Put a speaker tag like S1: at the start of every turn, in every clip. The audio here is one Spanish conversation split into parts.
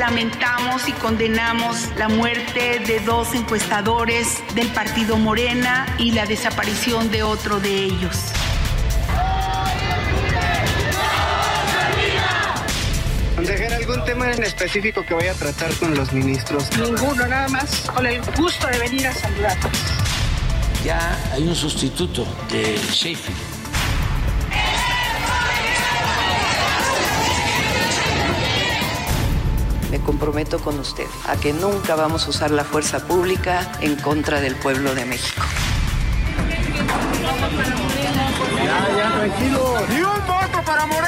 S1: Lamentamos y condenamos la muerte de dos encuestadores del partido Morena y la desaparición de otro de ellos.
S2: Consejera, ¿algún tema en específico que vaya a tratar con los ministros?
S3: Ninguno, nada más con el gusto de venir a saludarlos.
S4: Ya hay un sustituto de Sheffield.
S5: Me comprometo con usted a que nunca vamos a usar la fuerza pública en contra del pueblo de México.
S2: Ya, ya, tranquilo. ¡Ni un voto para Morena!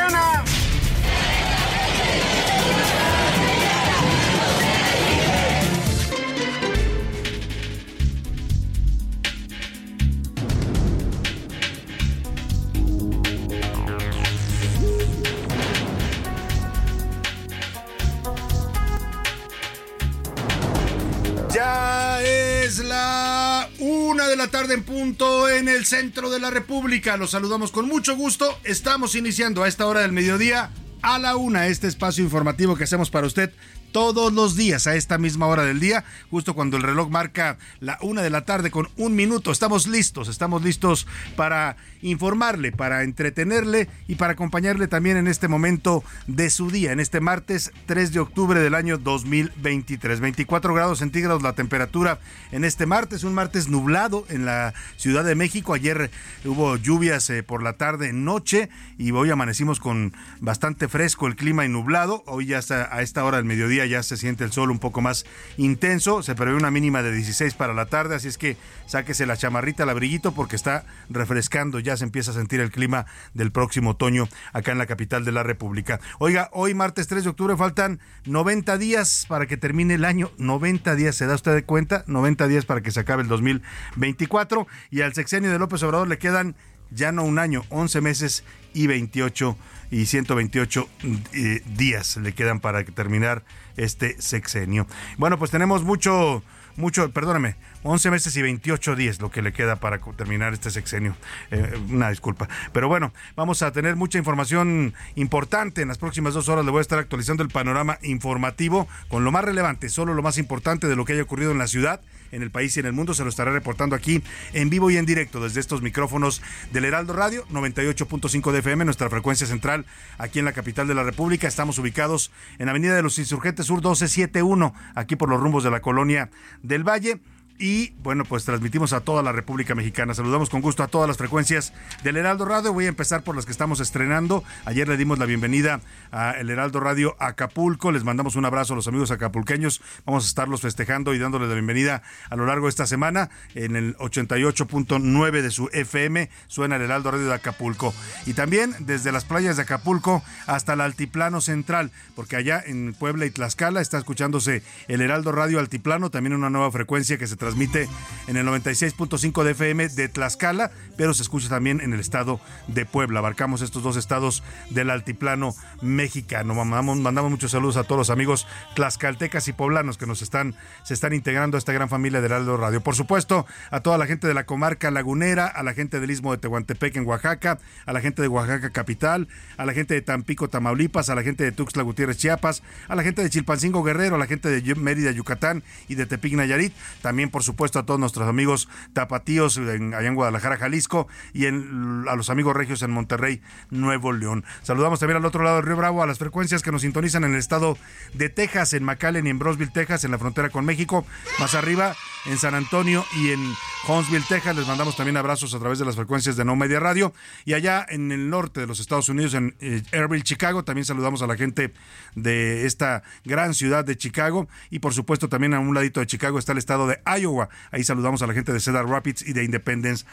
S6: Una de la tarde en punto en el centro de la República. Los saludamos con mucho gusto. Estamos iniciando a esta hora del mediodía a la una este espacio informativo que hacemos para usted todos los días a esta misma hora del día, justo cuando el reloj marca la una de la tarde con un minuto. Estamos listos, estamos listos para informarle, para entretenerle y para acompañarle también en este momento de su día, en este martes 3 de octubre del año 2023. 24 grados centígrados la temperatura en este martes, un martes nublado en la Ciudad de México. Ayer hubo lluvias eh, por la tarde, noche y hoy amanecimos con bastante fresco el clima y nublado. Hoy ya a esta hora del mediodía ya se siente el sol un poco más intenso. Se prevé una mínima de 16 para la tarde, así es que sáquese la chamarrita, el abriguito, porque está refrescando. Ya se empieza a sentir el clima del próximo otoño acá en la capital de la República. Oiga, hoy martes 3 de octubre faltan 90 días para que termine el año. 90 días, ¿se da usted de cuenta? 90 días para que se acabe el 2024. Y al sexenio de López Obrador le quedan ya no un año, 11 meses y 28 y 128 eh, días le quedan para terminar este sexenio. Bueno, pues tenemos mucho, mucho, perdóname, 11 meses y 28 días lo que le queda para terminar este sexenio. Eh, una disculpa. Pero bueno, vamos a tener mucha información importante. En las próximas dos horas le voy a estar actualizando el panorama informativo con lo más relevante, solo lo más importante de lo que haya ocurrido en la ciudad en el país y en el mundo. Se lo estaré reportando aquí en vivo y en directo desde estos micrófonos del Heraldo Radio, 98.5 de FM, nuestra frecuencia central aquí en la capital de la República. Estamos ubicados en Avenida de los Insurgentes Sur 1271, aquí por los rumbos de la colonia del Valle. Y bueno, pues transmitimos a toda la República Mexicana. Saludamos con gusto a todas las frecuencias del Heraldo Radio. Voy a empezar por las que estamos estrenando. Ayer le dimos la bienvenida a El Heraldo Radio Acapulco. Les mandamos un abrazo a los amigos acapulqueños. Vamos a estarlos festejando y dándoles la bienvenida a lo largo de esta semana. En el 88.9 de su FM suena El Heraldo Radio de Acapulco. Y también desde las playas de Acapulco hasta el Altiplano Central, porque allá en Puebla y Tlaxcala está escuchándose El Heraldo Radio Altiplano, también una nueva frecuencia que se transmite en el 96.5 de FM de Tlaxcala, pero se escucha también en el estado de Puebla. Abarcamos estos dos estados del altiplano mexicano. Mandamos, mandamos muchos saludos a todos los amigos tlaxcaltecas y poblanos que nos están, se están integrando a esta gran familia del Aldo Radio. Por supuesto, a toda la gente de la comarca lagunera, a la gente del istmo de Tehuantepec en Oaxaca, a la gente de Oaxaca capital, a la gente de Tampico, Tamaulipas, a la gente de Tuxtla Gutiérrez, Chiapas, a la gente de Chilpancingo Guerrero, a la gente de Mérida, Yucatán y de Tepic Nayarit. También por supuesto, a todos nuestros amigos tapatíos en, allá en Guadalajara, Jalisco, y en, a los amigos regios en Monterrey, Nuevo León. Saludamos también al otro lado del Río Bravo a las frecuencias que nos sintonizan en el estado de Texas, en McAllen y en Brosville, Texas, en la frontera con México. Más arriba, en San Antonio y en Huntsville, Texas. Les mandamos también abrazos a través de las frecuencias de No Media Radio. Y allá en el norte de los Estados Unidos, en eh, Airville, Chicago, también saludamos a la gente de esta gran ciudad de Chicago. Y por supuesto también a un ladito de Chicago está el estado de Iowa. Ahí saludamos a la gente de Cedar Rapids y de Independence,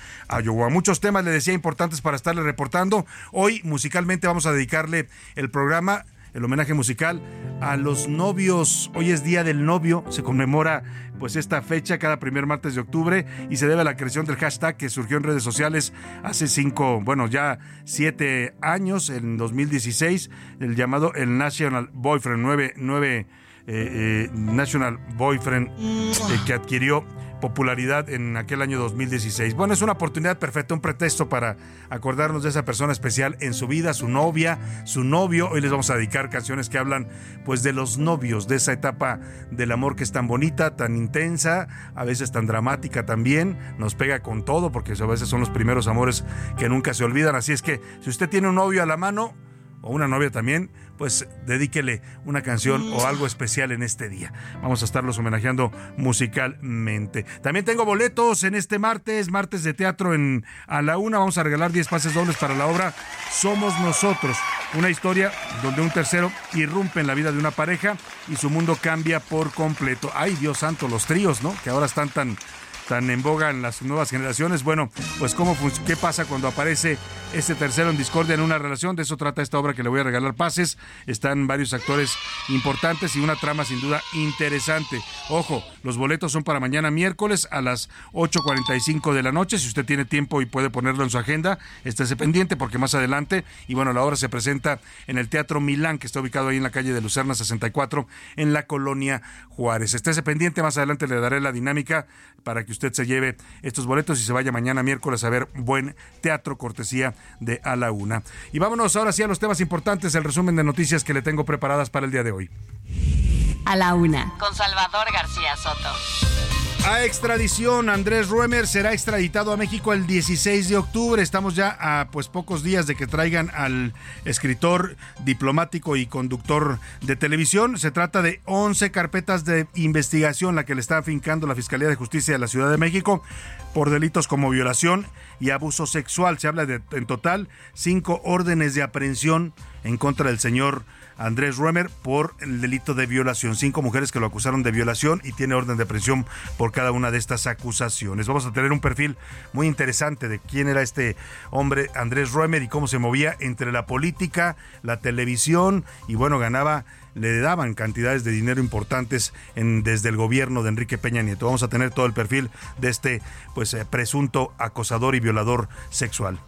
S6: Iowa. Muchos temas, le decía, importantes para estarle reportando. Hoy musicalmente vamos a dedicarle el programa el homenaje musical a los novios. Hoy es Día del Novio, se conmemora pues esta fecha cada primer martes de octubre y se debe a la creación del hashtag que surgió en redes sociales hace cinco, bueno, ya siete años, en 2016, el llamado el National Boyfriend 99 eh, eh, National Boyfriend eh, que adquirió popularidad en aquel año 2016. Bueno, es una oportunidad perfecta, un pretexto para acordarnos de esa persona especial en su vida, su novia, su novio. Hoy les vamos a dedicar canciones que hablan pues de los novios, de esa etapa del amor que es tan bonita, tan intensa, a veces tan dramática también, nos pega con todo porque a veces son los primeros amores que nunca se olvidan. Así es que si usted tiene un novio a la mano, o una novia también, pues dedíquele una canción o algo especial en este día. Vamos a estarlos homenajeando musicalmente. También tengo boletos en este martes, martes de teatro en a la una. Vamos a regalar 10 pases dobles para la obra Somos Nosotros. Una historia donde un tercero irrumpe en la vida de una pareja y su mundo cambia por completo. Ay, Dios santo, los tríos, ¿no? Que ahora están tan tan en boga en las nuevas generaciones. Bueno, pues cómo qué pasa cuando aparece este tercero en discordia en una relación. De eso trata esta obra que le voy a regalar pases. Están varios actores importantes y una trama sin duda interesante. Ojo, los boletos son para mañana miércoles a las 8.45 de la noche. Si usted tiene tiempo y puede ponerlo en su agenda, estése pendiente porque más adelante, y bueno, la obra se presenta en el Teatro Milán, que está ubicado ahí en la calle de Lucerna 64, en la colonia Juárez. Estése pendiente, más adelante le daré la dinámica para que usted se lleve estos boletos y se vaya mañana miércoles a ver buen teatro cortesía de A la Una. Y vámonos ahora sí a los temas importantes, el resumen de noticias que le tengo preparadas para el día de hoy.
S7: A la Una, con Salvador García Soto.
S6: A extradición, Andrés Ruemer será extraditado a México el 16 de octubre. Estamos ya a pues pocos días de que traigan al escritor, diplomático y conductor de televisión. Se trata de 11 carpetas de investigación la que le está afincando la Fiscalía de Justicia de la Ciudad de México por delitos como violación y abuso sexual. Se habla de en total cinco órdenes de aprehensión en contra del señor Andrés Ruemer por el delito de violación. Cinco mujeres que lo acusaron de violación y tiene orden de prisión por cada una de estas acusaciones. Vamos a tener un perfil muy interesante de quién era este hombre Andrés Ruemer y cómo se movía entre la política, la televisión y bueno, ganaba le daban cantidades de dinero importantes desde el gobierno de Enrique Peña Nieto. Vamos a tener todo el perfil de este pues eh, presunto acosador y violador sexual.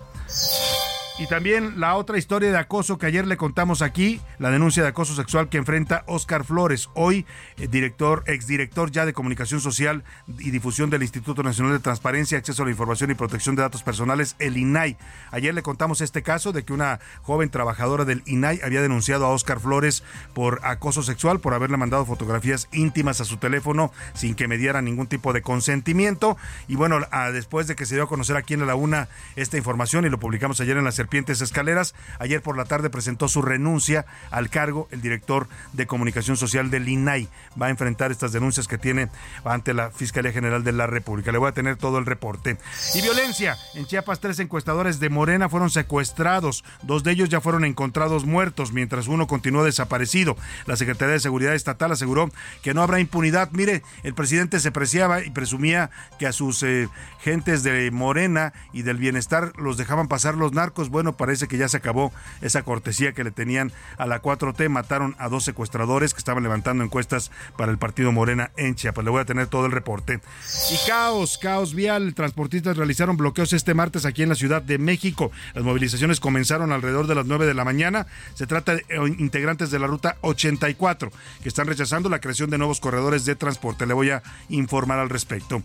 S6: Y también la otra historia de acoso que ayer le contamos aquí, la denuncia de acoso sexual que enfrenta Oscar Flores, hoy eh, director, exdirector ya de comunicación social y difusión del Instituto Nacional de Transparencia, Acceso a la Información y Protección de Datos Personales, el INAI. Ayer le contamos este caso de que una joven trabajadora del INAI había denunciado a Oscar Flores por acoso sexual, por haberle mandado fotografías íntimas a su teléfono sin que me diera ningún tipo de consentimiento. Y bueno, después de que se dio a conocer aquí en la UNA esta información y lo publicamos ayer en la Serpientes Escaleras. Ayer por la tarde presentó su renuncia al cargo el director de comunicación social del INAI. Va a enfrentar estas denuncias que tiene ante la Fiscalía General de la República. Le voy a tener todo el reporte. Y violencia. En Chiapas, tres encuestadores de Morena fueron secuestrados. Dos de ellos ya fueron encontrados muertos, mientras uno continuó desaparecido. La Secretaría de Seguridad Estatal aseguró que no habrá impunidad. Mire, el presidente se preciaba y presumía que a sus eh, gentes de Morena y del bienestar los dejaban pasar los narcos. Bueno, parece que ya se acabó esa cortesía que le tenían a la 4T. Mataron a dos secuestradores que estaban levantando encuestas para el partido Morena en Chiapas. Le voy a tener todo el reporte. Y caos, caos vial. Transportistas realizaron bloqueos este martes aquí en la Ciudad de México. Las movilizaciones comenzaron alrededor de las 9 de la mañana. Se trata de eh, integrantes de la ruta 84 que están rechazando la creación de nuevos corredores de transporte. Le voy a informar al respecto.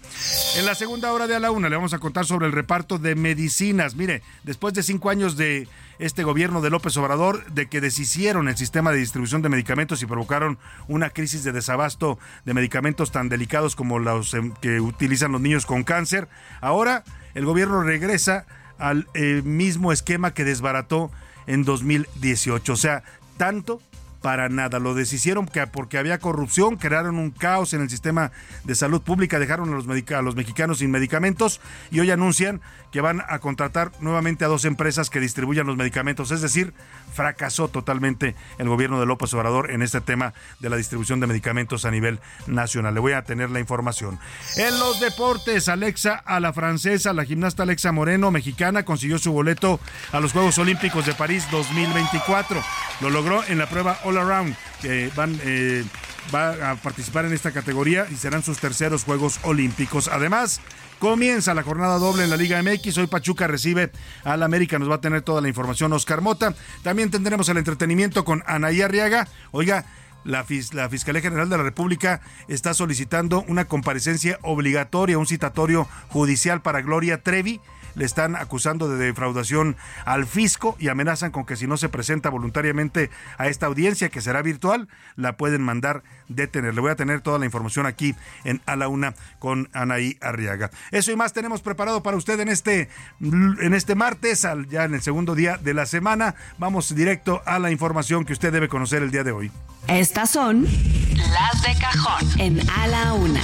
S6: En la segunda hora de a la una le vamos a contar sobre el reparto de medicinas. Mire, después de cinco años de este gobierno de López Obrador de que deshicieron el sistema de distribución de medicamentos y provocaron una crisis de desabasto de medicamentos tan delicados como los em, que utilizan los niños con cáncer. Ahora el gobierno regresa al eh, mismo esquema que desbarató en 2018. O sea, tanto para nada. Lo deshicieron porque había corrupción, crearon un caos en el sistema de salud pública, dejaron a los, a los mexicanos sin medicamentos y hoy anuncian que van a contratar nuevamente a dos empresas que distribuyan los medicamentos. Es decir, fracasó totalmente el gobierno de López Obrador en este tema de la distribución de medicamentos a nivel nacional. Le voy a tener la información. En los deportes, Alexa a la francesa, la gimnasta Alexa Moreno, mexicana, consiguió su boleto a los Juegos Olímpicos de París 2024. Lo logró en la prueba All Around, que van... Eh, va a participar en esta categoría y serán sus terceros Juegos Olímpicos. Además, Comienza la jornada doble en la Liga MX. Hoy Pachuca recibe al América. Nos va a tener toda la información Oscar Mota. También tendremos el entretenimiento con Anaí Arriaga. Oiga, la, la, Fiscalía General de la República está solicitando una comparecencia obligatoria, un citatorio judicial para Gloria Trevi le están acusando de defraudación al fisco y amenazan con que si no se presenta voluntariamente a esta audiencia, que será virtual, la pueden mandar detener. Le voy a tener toda la información aquí en A la Una con Anaí Arriaga. Eso y más tenemos preparado para usted en este, en este martes, ya en el segundo día de la semana. Vamos directo a la información que usted debe conocer el día de hoy.
S7: Estas son las de cajón en A la Una.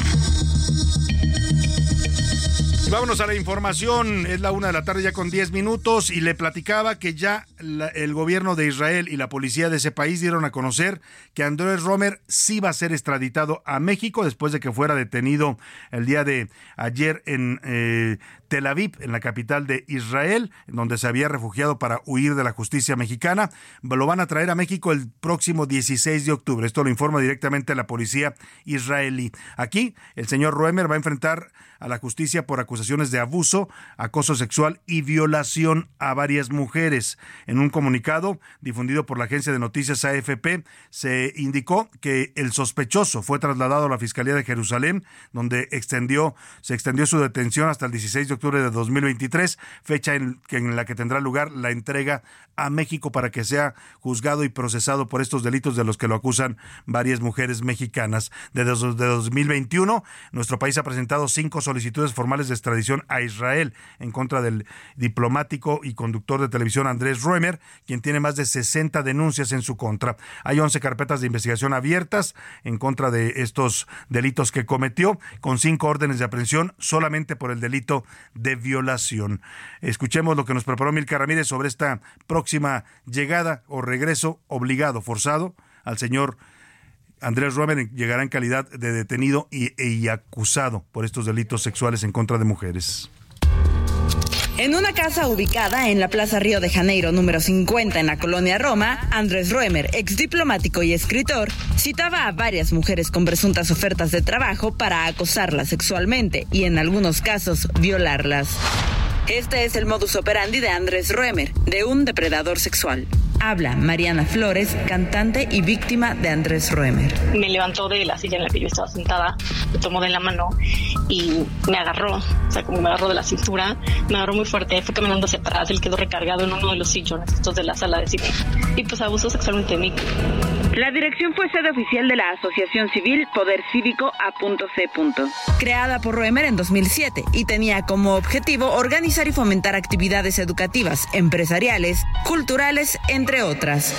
S6: Vámonos a la información. Es la una de la tarde ya con 10 minutos y le platicaba que ya el gobierno de Israel y la policía de ese país dieron a conocer que Andrés Romer sí va a ser extraditado a México después de que fuera detenido el día de ayer en eh, Tel Aviv, en la capital de Israel, donde se había refugiado para huir de la justicia mexicana. Lo van a traer a México el próximo 16 de octubre. Esto lo informa directamente la policía israelí. Aquí, el señor Roemer va a enfrentar a la justicia por acusaciones de abuso, acoso sexual y violación a varias mujeres. En un comunicado difundido por la agencia de noticias AFP, se indicó que el sospechoso fue trasladado a la Fiscalía de Jerusalén, donde extendió, se extendió su detención hasta el 16 de octubre de 2023, fecha en, la que tendrá lugar la entrega a México para que sea juzgado y procesado por estos delitos de los que lo acusan varias mujeres mexicanas. Desde de 2021, nuestro país ha presentado cinco solicitudes formales de extradición a Israel en contra del diplomático y conductor de televisión Andrés Roemer, quien tiene más de 60 denuncias en su contra. Hay 11 carpetas de investigación abiertas en contra de estos delitos que cometió, con cinco órdenes de aprehensión solamente por el delito de violación. Escuchemos lo que nos preparó Milka Ramírez sobre esta próxima llegada o regreso obligado, forzado al señor Andrés Roemer llegará en calidad de detenido y, y, acusado por estos delitos sexuales en contra de mujeres.
S8: En una casa ubicada en la Plaza Río de Janeiro número 50 en la colonia Roma, Andrés Roemer, ex diplomático y escritor, citaba a varias mujeres con presuntas ofertas de trabajo para acosarlas sexualmente y en algunos casos violarlas. Este es el modus operandi de Andrés Roemer, de un depredador sexual. Habla Mariana Flores, cantante y víctima de Andrés Roemer.
S9: Me levantó de la silla en la que yo estaba sentada, me tomó de la mano y me agarró, o sea, como me agarró de la cintura, me agarró muy fuerte, fue caminando hacia atrás, él quedó recargado en uno de los sillones estos de la sala de cine y pues abusó sexualmente de mí.
S8: La dirección fue sede oficial de la Asociación Civil Poder Cívico A.C. Creada por Roemer en 2007 y tenía como objetivo organizar y fomentar actividades educativas, empresariales, culturales, entre otras.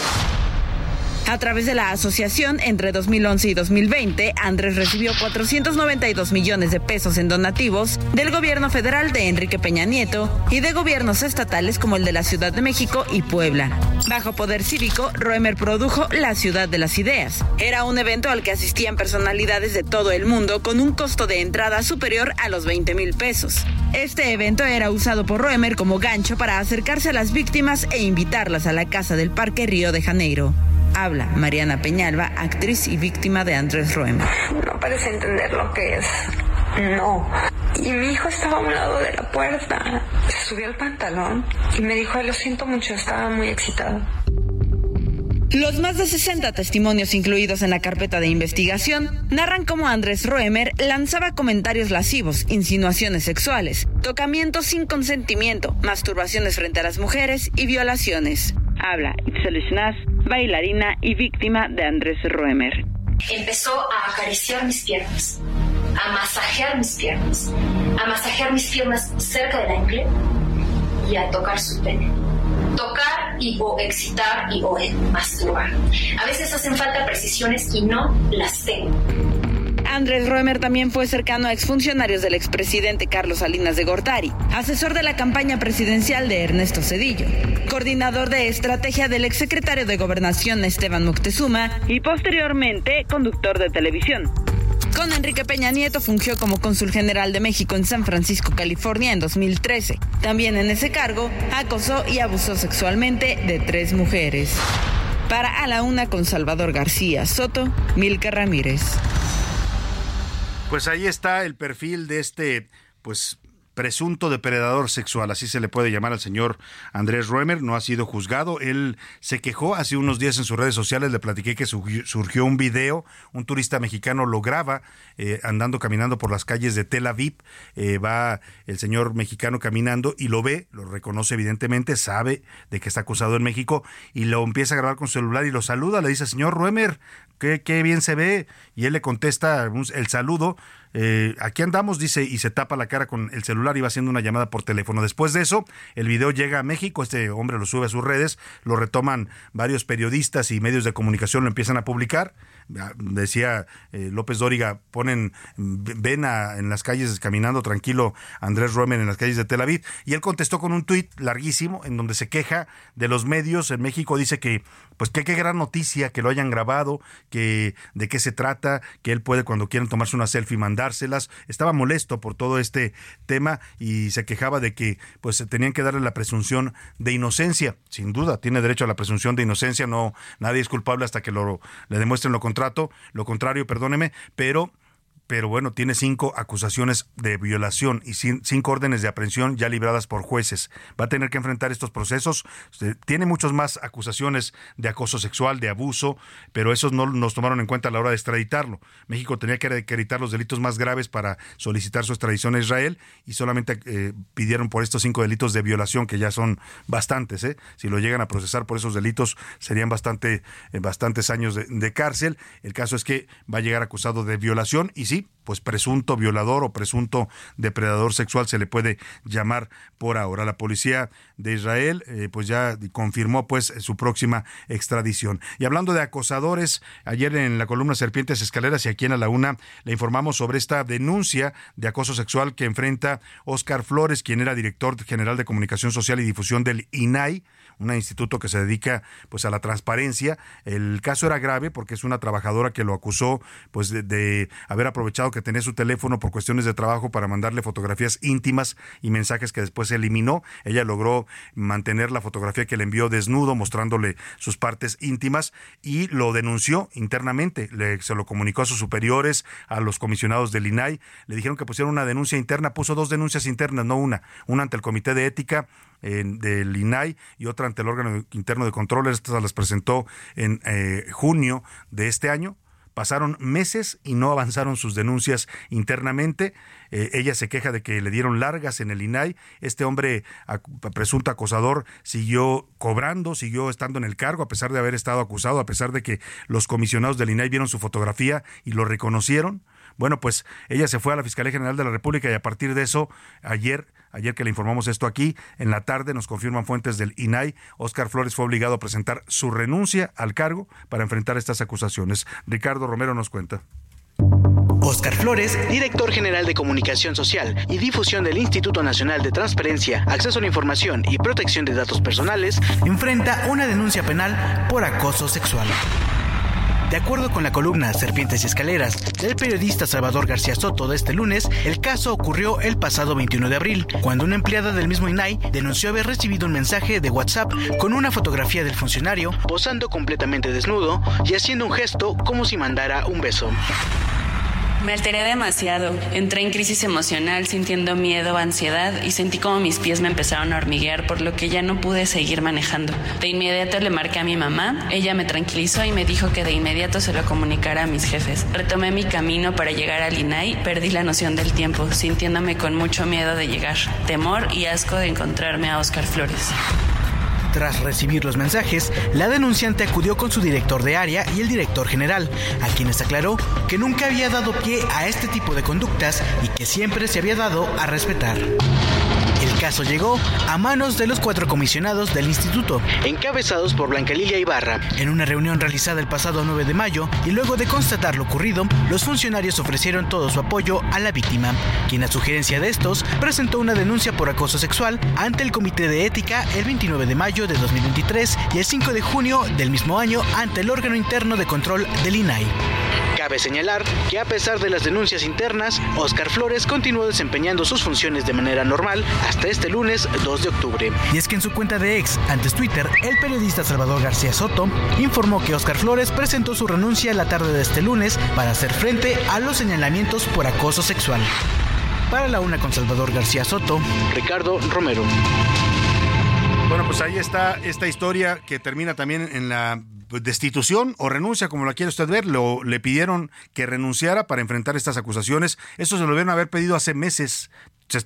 S8: A través de la asociación, entre 2011 y 2020, Andrés recibió 492 millones de pesos en donativos del gobierno federal de Enrique Peña Nieto y de gobiernos estatales como el de la Ciudad de México y Puebla. Bajo poder cívico, Roemer produjo La Ciudad de las Ideas. Era un evento al que asistían personalidades de todo el mundo con un costo de entrada superior a los 20 mil pesos. Este evento era usado por Roemer como gancho para acercarse a las víctimas e invitarlas a la casa del Parque Río de Janeiro. Habla Mariana Peñalba, actriz y víctima de Andrés Roemer.
S10: No parece entender lo que es. No. Y mi hijo estaba a un lado de la puerta. Se subió el pantalón y me dijo, lo siento mucho, estaba muy excitado.
S8: Los más de 60 testimonios incluidos en la carpeta de investigación narran cómo Andrés Roemer lanzaba comentarios lascivos, insinuaciones sexuales, tocamientos sin consentimiento, masturbaciones frente a las mujeres y violaciones. Habla Itzel Schnaz, bailarina y víctima de Andrés Roemer.
S11: Empezó a acariciar mis piernas, a masajear mis piernas, a masajear mis piernas cerca de la ingle y a tocar su pene. Tocar y o excitar y o masturbar. A veces hacen falta precisiones y no las tengo.
S8: Andrés Roemer también fue cercano a exfuncionarios del expresidente Carlos Salinas de Gortari, asesor de la campaña presidencial de Ernesto Cedillo, coordinador de estrategia del exsecretario de Gobernación Esteban Moctezuma y posteriormente conductor de televisión. Con Enrique Peña Nieto fungió como cónsul general de México en San Francisco, California en 2013. También en ese cargo acosó y abusó sexualmente de tres mujeres. Para A la Una con Salvador García Soto, Milka Ramírez.
S6: Pues ahí está el perfil de este, pues presunto depredador sexual, así se le puede llamar al señor Andrés Roemer, no ha sido juzgado. Él se quejó hace unos días en sus redes sociales, le platiqué que surgió un video, un turista mexicano lo graba eh, andando, caminando por las calles de Tel Aviv, eh, va el señor mexicano caminando y lo ve, lo reconoce evidentemente, sabe de que está acusado en México y lo empieza a grabar con su celular y lo saluda, le dice, señor Roemer, qué, qué bien se ve, y él le contesta el saludo, eh, aquí andamos, dice, y se tapa la cara con el celular y va haciendo una llamada por teléfono. Después de eso, el video llega a México, este hombre lo sube a sus redes, lo retoman varios periodistas y medios de comunicación, lo empiezan a publicar decía eh, López Dóriga, ponen, ven en las calles caminando tranquilo Andrés Roemer en las calles de Tel Aviv, y él contestó con un tuit larguísimo en donde se queja de los medios en México, dice que pues que qué gran noticia que lo hayan grabado, que de qué se trata, que él puede cuando quieran tomarse una selfie mandárselas, estaba molesto por todo este tema y se quejaba de que pues tenían que darle la presunción de inocencia, sin duda, tiene derecho a la presunción de inocencia, no nadie es culpable hasta que lo le demuestren lo contrario contrato, lo contrario, perdóneme, pero pero bueno, tiene cinco acusaciones de violación y cinco órdenes de aprehensión ya libradas por jueces. Va a tener que enfrentar estos procesos. Tiene muchas más acusaciones de acoso sexual, de abuso, pero esos no nos tomaron en cuenta a la hora de extraditarlo. México tenía que acreditar los delitos más graves para solicitar su extradición a Israel y solamente eh, pidieron por estos cinco delitos de violación, que ya son bastantes. ¿eh? Si lo llegan a procesar por esos delitos, serían bastante, eh, bastantes años de, de cárcel. El caso es que va a llegar acusado de violación y sí, pues presunto violador o presunto depredador sexual se le puede llamar por ahora. La policía de Israel eh, pues ya confirmó pues su próxima extradición. Y hablando de acosadores, ayer en la columna Serpientes Escaleras y aquí en la Una le informamos sobre esta denuncia de acoso sexual que enfrenta Oscar Flores, quien era director general de comunicación social y difusión del INAI un instituto que se dedica pues a la transparencia. El caso era grave porque es una trabajadora que lo acusó pues de, haber aprovechado que tenía su teléfono por cuestiones de trabajo para mandarle fotografías íntimas y mensajes que después se eliminó. Ella logró mantener la fotografía que le envió desnudo mostrándole sus partes íntimas y lo denunció internamente. Le, se lo comunicó a sus superiores, a los comisionados del INAI. Le dijeron que pusieron una denuncia interna, puso dos denuncias internas, no una. Una ante el Comité de Ética del INAI y otra ante el órgano interno de control. Estas las presentó en eh, junio de este año. Pasaron meses y no avanzaron sus denuncias internamente. Eh, ella se queja de que le dieron largas en el INAI. Este hombre, presunto acosador, siguió cobrando, siguió estando en el cargo a pesar de haber estado acusado, a pesar de que los comisionados del INAI vieron su fotografía y lo reconocieron. Bueno, pues ella se fue a la Fiscalía General de la República y a partir de eso, ayer Ayer que le informamos esto aquí, en la tarde nos confirman fuentes del INAI, Oscar Flores fue obligado a presentar su renuncia al cargo para enfrentar estas acusaciones. Ricardo Romero nos cuenta.
S12: Oscar Flores, director general de Comunicación Social y Difusión del Instituto Nacional de Transparencia, Acceso a la Información y Protección de Datos Personales, enfrenta una denuncia penal por acoso sexual. De acuerdo con la columna Serpientes y Escaleras del periodista Salvador García Soto de este lunes, el caso ocurrió el pasado 21 de abril, cuando una empleada del mismo INAI denunció haber recibido un mensaje de WhatsApp con una fotografía del funcionario posando completamente desnudo y haciendo un gesto como si mandara un beso.
S13: Me alteré demasiado. Entré en crisis emocional, sintiendo miedo, ansiedad y sentí como mis pies me empezaron a hormiguear, por lo que ya no pude seguir manejando. De inmediato le marqué a mi mamá, ella me tranquilizó y me dijo que de inmediato se lo comunicara a mis jefes. Retomé mi camino para llegar al INAI, perdí la noción del tiempo, sintiéndome con mucho miedo de llegar, temor y asco de encontrarme a Oscar Flores.
S12: Tras recibir los mensajes, la denunciante acudió con su director de área y el director general, a quienes aclaró que nunca había dado pie a este tipo de conductas y que siempre se había dado a respetar. Caso llegó a manos de los cuatro comisionados del instituto, encabezados por Blanca Lilia Ibarra. En una reunión realizada el pasado 9 de mayo y luego de constatar lo ocurrido, los funcionarios ofrecieron todo su apoyo a la víctima, quien a sugerencia de estos presentó una denuncia por acoso sexual ante el Comité de Ética el 29 de mayo de 2023 y el 5 de junio del mismo año ante el órgano interno de control del INAI. Cabe señalar que a pesar de las denuncias internas, Oscar Flores continuó desempeñando sus funciones de manera normal hasta este lunes 2 de octubre. Y es que en su cuenta de ex, antes Twitter, el periodista Salvador García Soto informó que Oscar Flores presentó su renuncia la tarde de este lunes para hacer frente a los señalamientos por acoso sexual. Para la una con Salvador García Soto, Ricardo Romero.
S6: Bueno, pues ahí está esta historia que termina también en la destitución o renuncia, como la quiere usted ver. Lo, le pidieron que renunciara para enfrentar estas acusaciones. Eso se lo debieron haber pedido hace meses.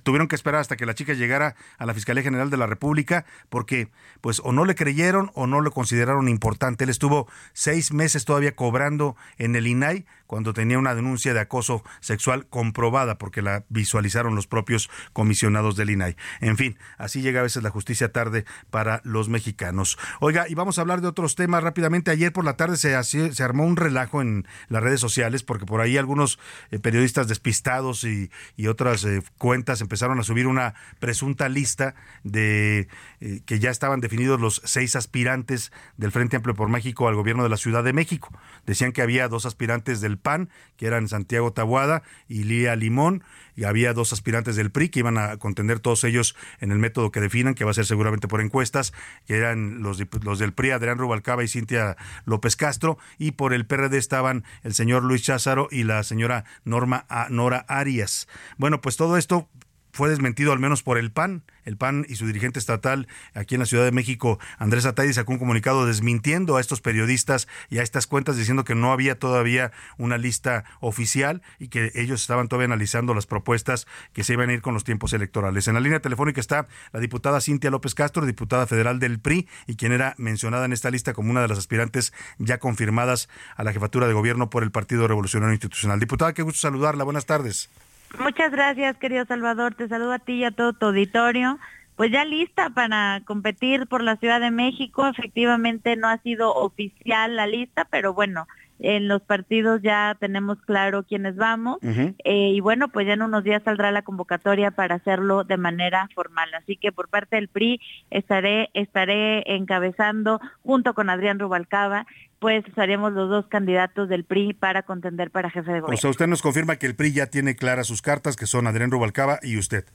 S6: Tuvieron que esperar hasta que la chica llegara a la Fiscalía General de la República porque pues o no le creyeron o no lo consideraron importante. Él estuvo seis meses todavía cobrando en el INAI cuando tenía una denuncia de acoso sexual comprobada porque la visualizaron los propios comisionados del INAI. En fin, así llega a veces la justicia tarde para los mexicanos. Oiga, y vamos a hablar de otros temas rápidamente. Ayer por la tarde se, se armó un relajo en las redes sociales porque por ahí algunos eh, periodistas despistados y, otras eh, cuentas empezaron a subir una presunta lista de eh, que ya estaban definidos los seis aspirantes del Frente Amplio por México al gobierno de la Ciudad de México. Decían que había dos aspirantes del PAN, que eran Santiago Tabuada y Lía Limón, y había dos aspirantes del PRI que iban a contender todos ellos en el método que definan, que va a ser seguramente por encuestas, que eran los, los del PRI, Adrián Rubalcaba y Cintia López Castro, y por el PRD estaban el señor Luis Cházaro y la señora Norma Nora Arias. Bueno, pues todo esto fue desmentido al menos por el PAN. El PAN y su dirigente estatal aquí en la Ciudad de México, Andrés Atay, sacó un comunicado desmintiendo a estos periodistas y a estas cuentas diciendo que no había todavía una lista oficial y que ellos estaban todavía analizando las propuestas que se iban a ir con los tiempos electorales. En la línea telefónica está la diputada Cintia López Castro, diputada federal del PRI y quien era mencionada en esta lista como una de las aspirantes ya confirmadas a la jefatura de gobierno por el Partido Revolucionario Institucional. Diputada, qué gusto saludarla. Buenas tardes.
S14: Muchas gracias, querido Salvador. Te saludo a ti y a todo tu auditorio. Pues ya lista para competir por la Ciudad de México. Efectivamente no ha sido oficial la lista, pero bueno, en los partidos ya tenemos claro quiénes vamos eh, y bueno, pues ya en unos días saldrá la convocatoria para hacerlo de manera formal. Así que por parte del PRI estaré, estaré encabezando junto con Adrián Rubalcaba pues seremos los dos candidatos del PRI para contender para jefe de gobierno.
S6: O sea, usted nos confirma que el PRI ya tiene claras sus cartas, que son Adrián Rubalcaba y usted.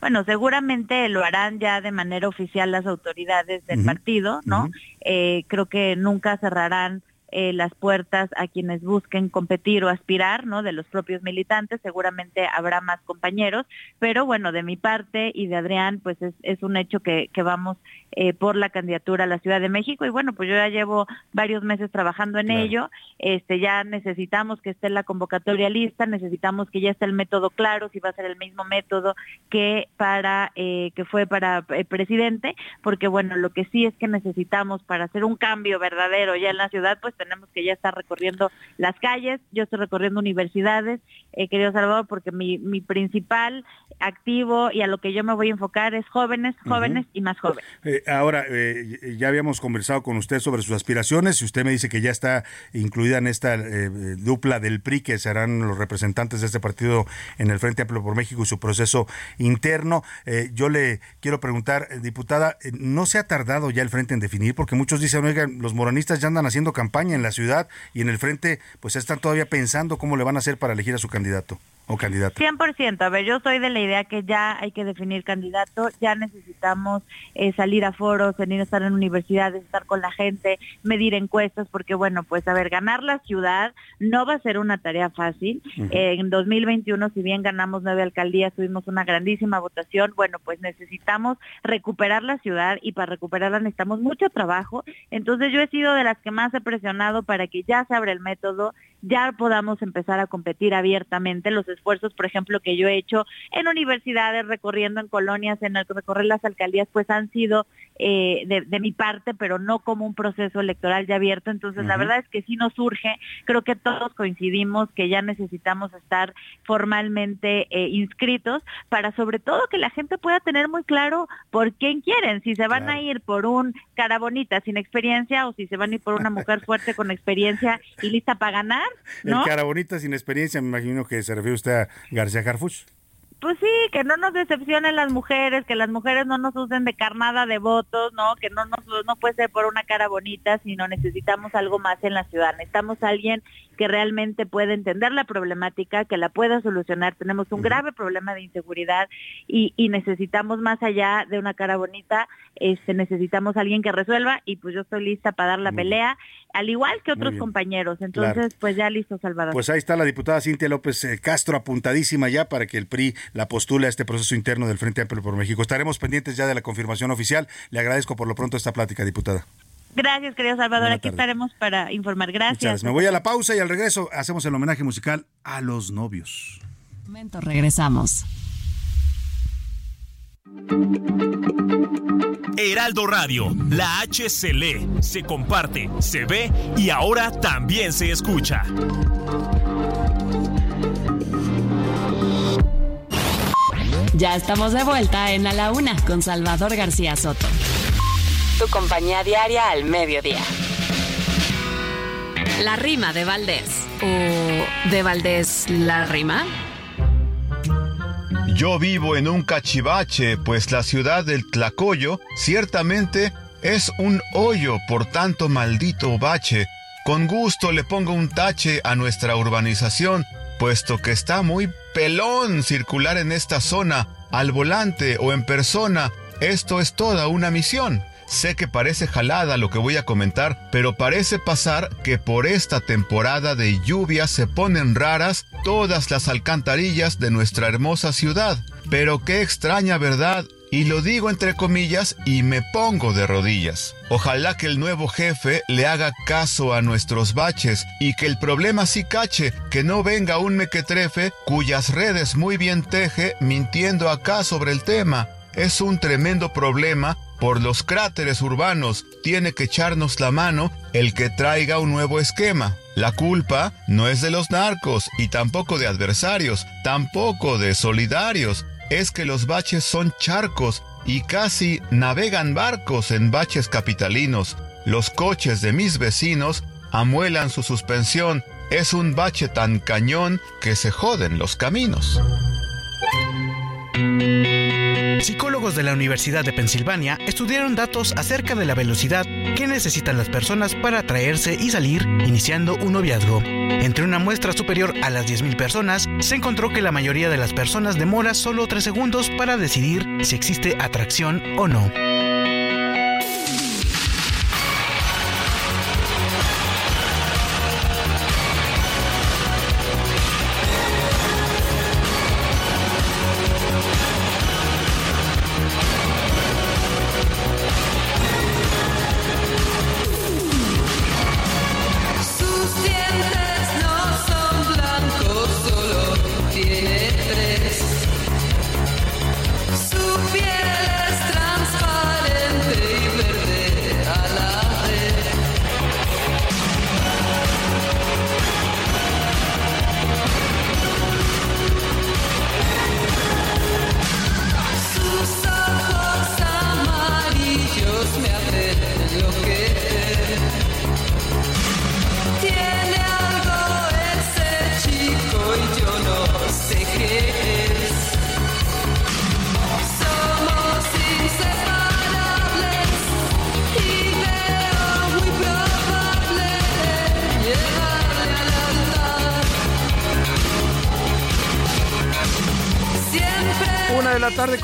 S14: Bueno, seguramente lo harán ya de manera oficial las autoridades del partido, ¿no? eh, creo que nunca cerrarán eh, las puertas a quienes busquen competir o aspirar, ¿no? De los propios militantes, seguramente habrá más compañeros, pero bueno, de mi parte y de Adrián, pues es, un hecho que, que vamos eh, por la candidatura a la Ciudad de México y bueno, pues yo ya llevo varios meses trabajando en ello, este ya necesitamos que esté la convocatoria lista, necesitamos que ya esté el método claro, si va a ser el mismo método que para eh, que fue para presidente, porque bueno, lo que sí es que necesitamos para hacer un cambio verdadero ya en la ciudad, pues tenemos que ya estar recorriendo las calles, yo estoy recorriendo universidades, eh, querido Salvador, porque mi, mi principal activo y a lo que yo me voy a enfocar es jóvenes, jóvenes y más jóvenes.
S6: Eh, ahora, eh, ya habíamos conversado con usted sobre sus aspiraciones y usted me dice que ya está incluida en esta dupla del PRI, que serán los representantes de este partido en el Frente Amplio por México y su proceso interno. yo le quiero preguntar, diputada, ¿no se ha tardado ya el Frente en definir? Porque muchos dicen, oigan, los moranistas ya andan haciendo campaña en la ciudad y en el frente, pues están todavía pensando cómo le van a hacer para elegir a su candidato o candidata.
S14: 100%, a ver, yo soy de la idea que ya hay que definir candidato, ya necesitamos eh, salir a foros, venir a estar en universidades, estar con la gente, medir encuestas, porque bueno, pues a ver, ganar la ciudad no va a ser una tarea fácil. en 2021, si bien ganamos nueve alcaldías, tuvimos una grandísima votación, bueno, pues necesitamos recuperar la ciudad y para recuperarla necesitamos mucho trabajo. Entonces yo he sido de las que más he presionado para que ya se abra el método ya podamos empezar a competir abiertamente. Los esfuerzos, por ejemplo, que yo he hecho en universidades, recorriendo en colonias, en el que recorrer las alcaldías, pues han sido eh, de, mi parte, pero no como un proceso electoral ya abierto. Entonces, la verdad es que sí nos surge, creo que todos coincidimos que ya necesitamos estar formalmente eh, inscritos para sobre todo que la gente pueda tener muy claro por quién quieren, si se van a ir por un cara bonita sin experiencia o si se van a ir por una mujer fuerte con experiencia y lista para ganar. ¿no?
S6: El cara bonita sin experiencia, me imagino que se refiere usted a García Harfuch.
S14: Pues sí, que no nos decepcionen las mujeres, que las mujeres no nos usen de carnada de votos, ¿no? Que no nos no puede ser por una cara bonita, sino necesitamos algo más en la ciudad. Necesitamos a alguien que realmente pueda entender la problemática, que la pueda solucionar. Tenemos un grave problema de inseguridad y, necesitamos más allá de una cara bonita, este, necesitamos a alguien que resuelva y pues yo estoy lista para dar la pelea, al igual que otros compañeros. Entonces, pues ya listo, Salvador.
S6: Pues ahí está la diputada Cintia López eh, Castro apuntadísima ya para que el PRI la postule a este proceso interno del Frente Amplio por México. Estaremos pendientes ya de la confirmación oficial. Le agradezco por lo pronto esta plática, diputada.
S14: Gracias, querido Salvador. Aquí estaremos para informar. Gracias.
S6: Me voy a la pausa y al regreso hacemos el homenaje musical a los novios.
S7: momento, regresamos.
S15: Heraldo Radio, la H se lee, se comparte, se ve y ahora también se escucha.
S7: Ya estamos de vuelta en A la Una con Salvador García Soto
S16: tu compañía diaria al mediodía.
S7: La rima de Valdés. ¿O de Valdés la rima?
S17: Yo vivo en un cachivache, pues la ciudad del Tlacoyo ciertamente es un hoyo por tanto maldito bache. Con gusto le pongo un tache a nuestra urbanización, puesto que está muy pelón circular en esta zona, al volante o en persona. Esto es toda una misión. Sé que parece jalada lo que voy a comentar, pero parece pasar que por esta temporada de lluvia se ponen raras todas las alcantarillas de nuestra hermosa ciudad. Pero qué extraña verdad, y lo digo entre comillas y me pongo de rodillas. Ojalá que el nuevo jefe le haga caso a nuestros baches y que el problema sí cache, que no venga un mequetrefe cuyas redes muy bien teje mintiendo acá sobre el tema. Es un tremendo problema por los cráteres urbanos tiene que echarnos la mano el que traiga un nuevo esquema. La culpa no es de los narcos y tampoco de adversarios, tampoco de solidarios. Es que los baches son charcos y casi navegan barcos en baches capitalinos. Los coches de mis vecinos amuelan su suspensión. Es un bache tan cañón que se joden los caminos.
S12: Psicólogos de la Universidad de Pensilvania estudiaron datos acerca de la velocidad que necesitan las personas para atraerse y salir iniciando un noviazgo. Entre una muestra superior a las 10.000 personas, se encontró que la mayoría de las personas demora solo 3 segundos para decidir si existe atracción o no.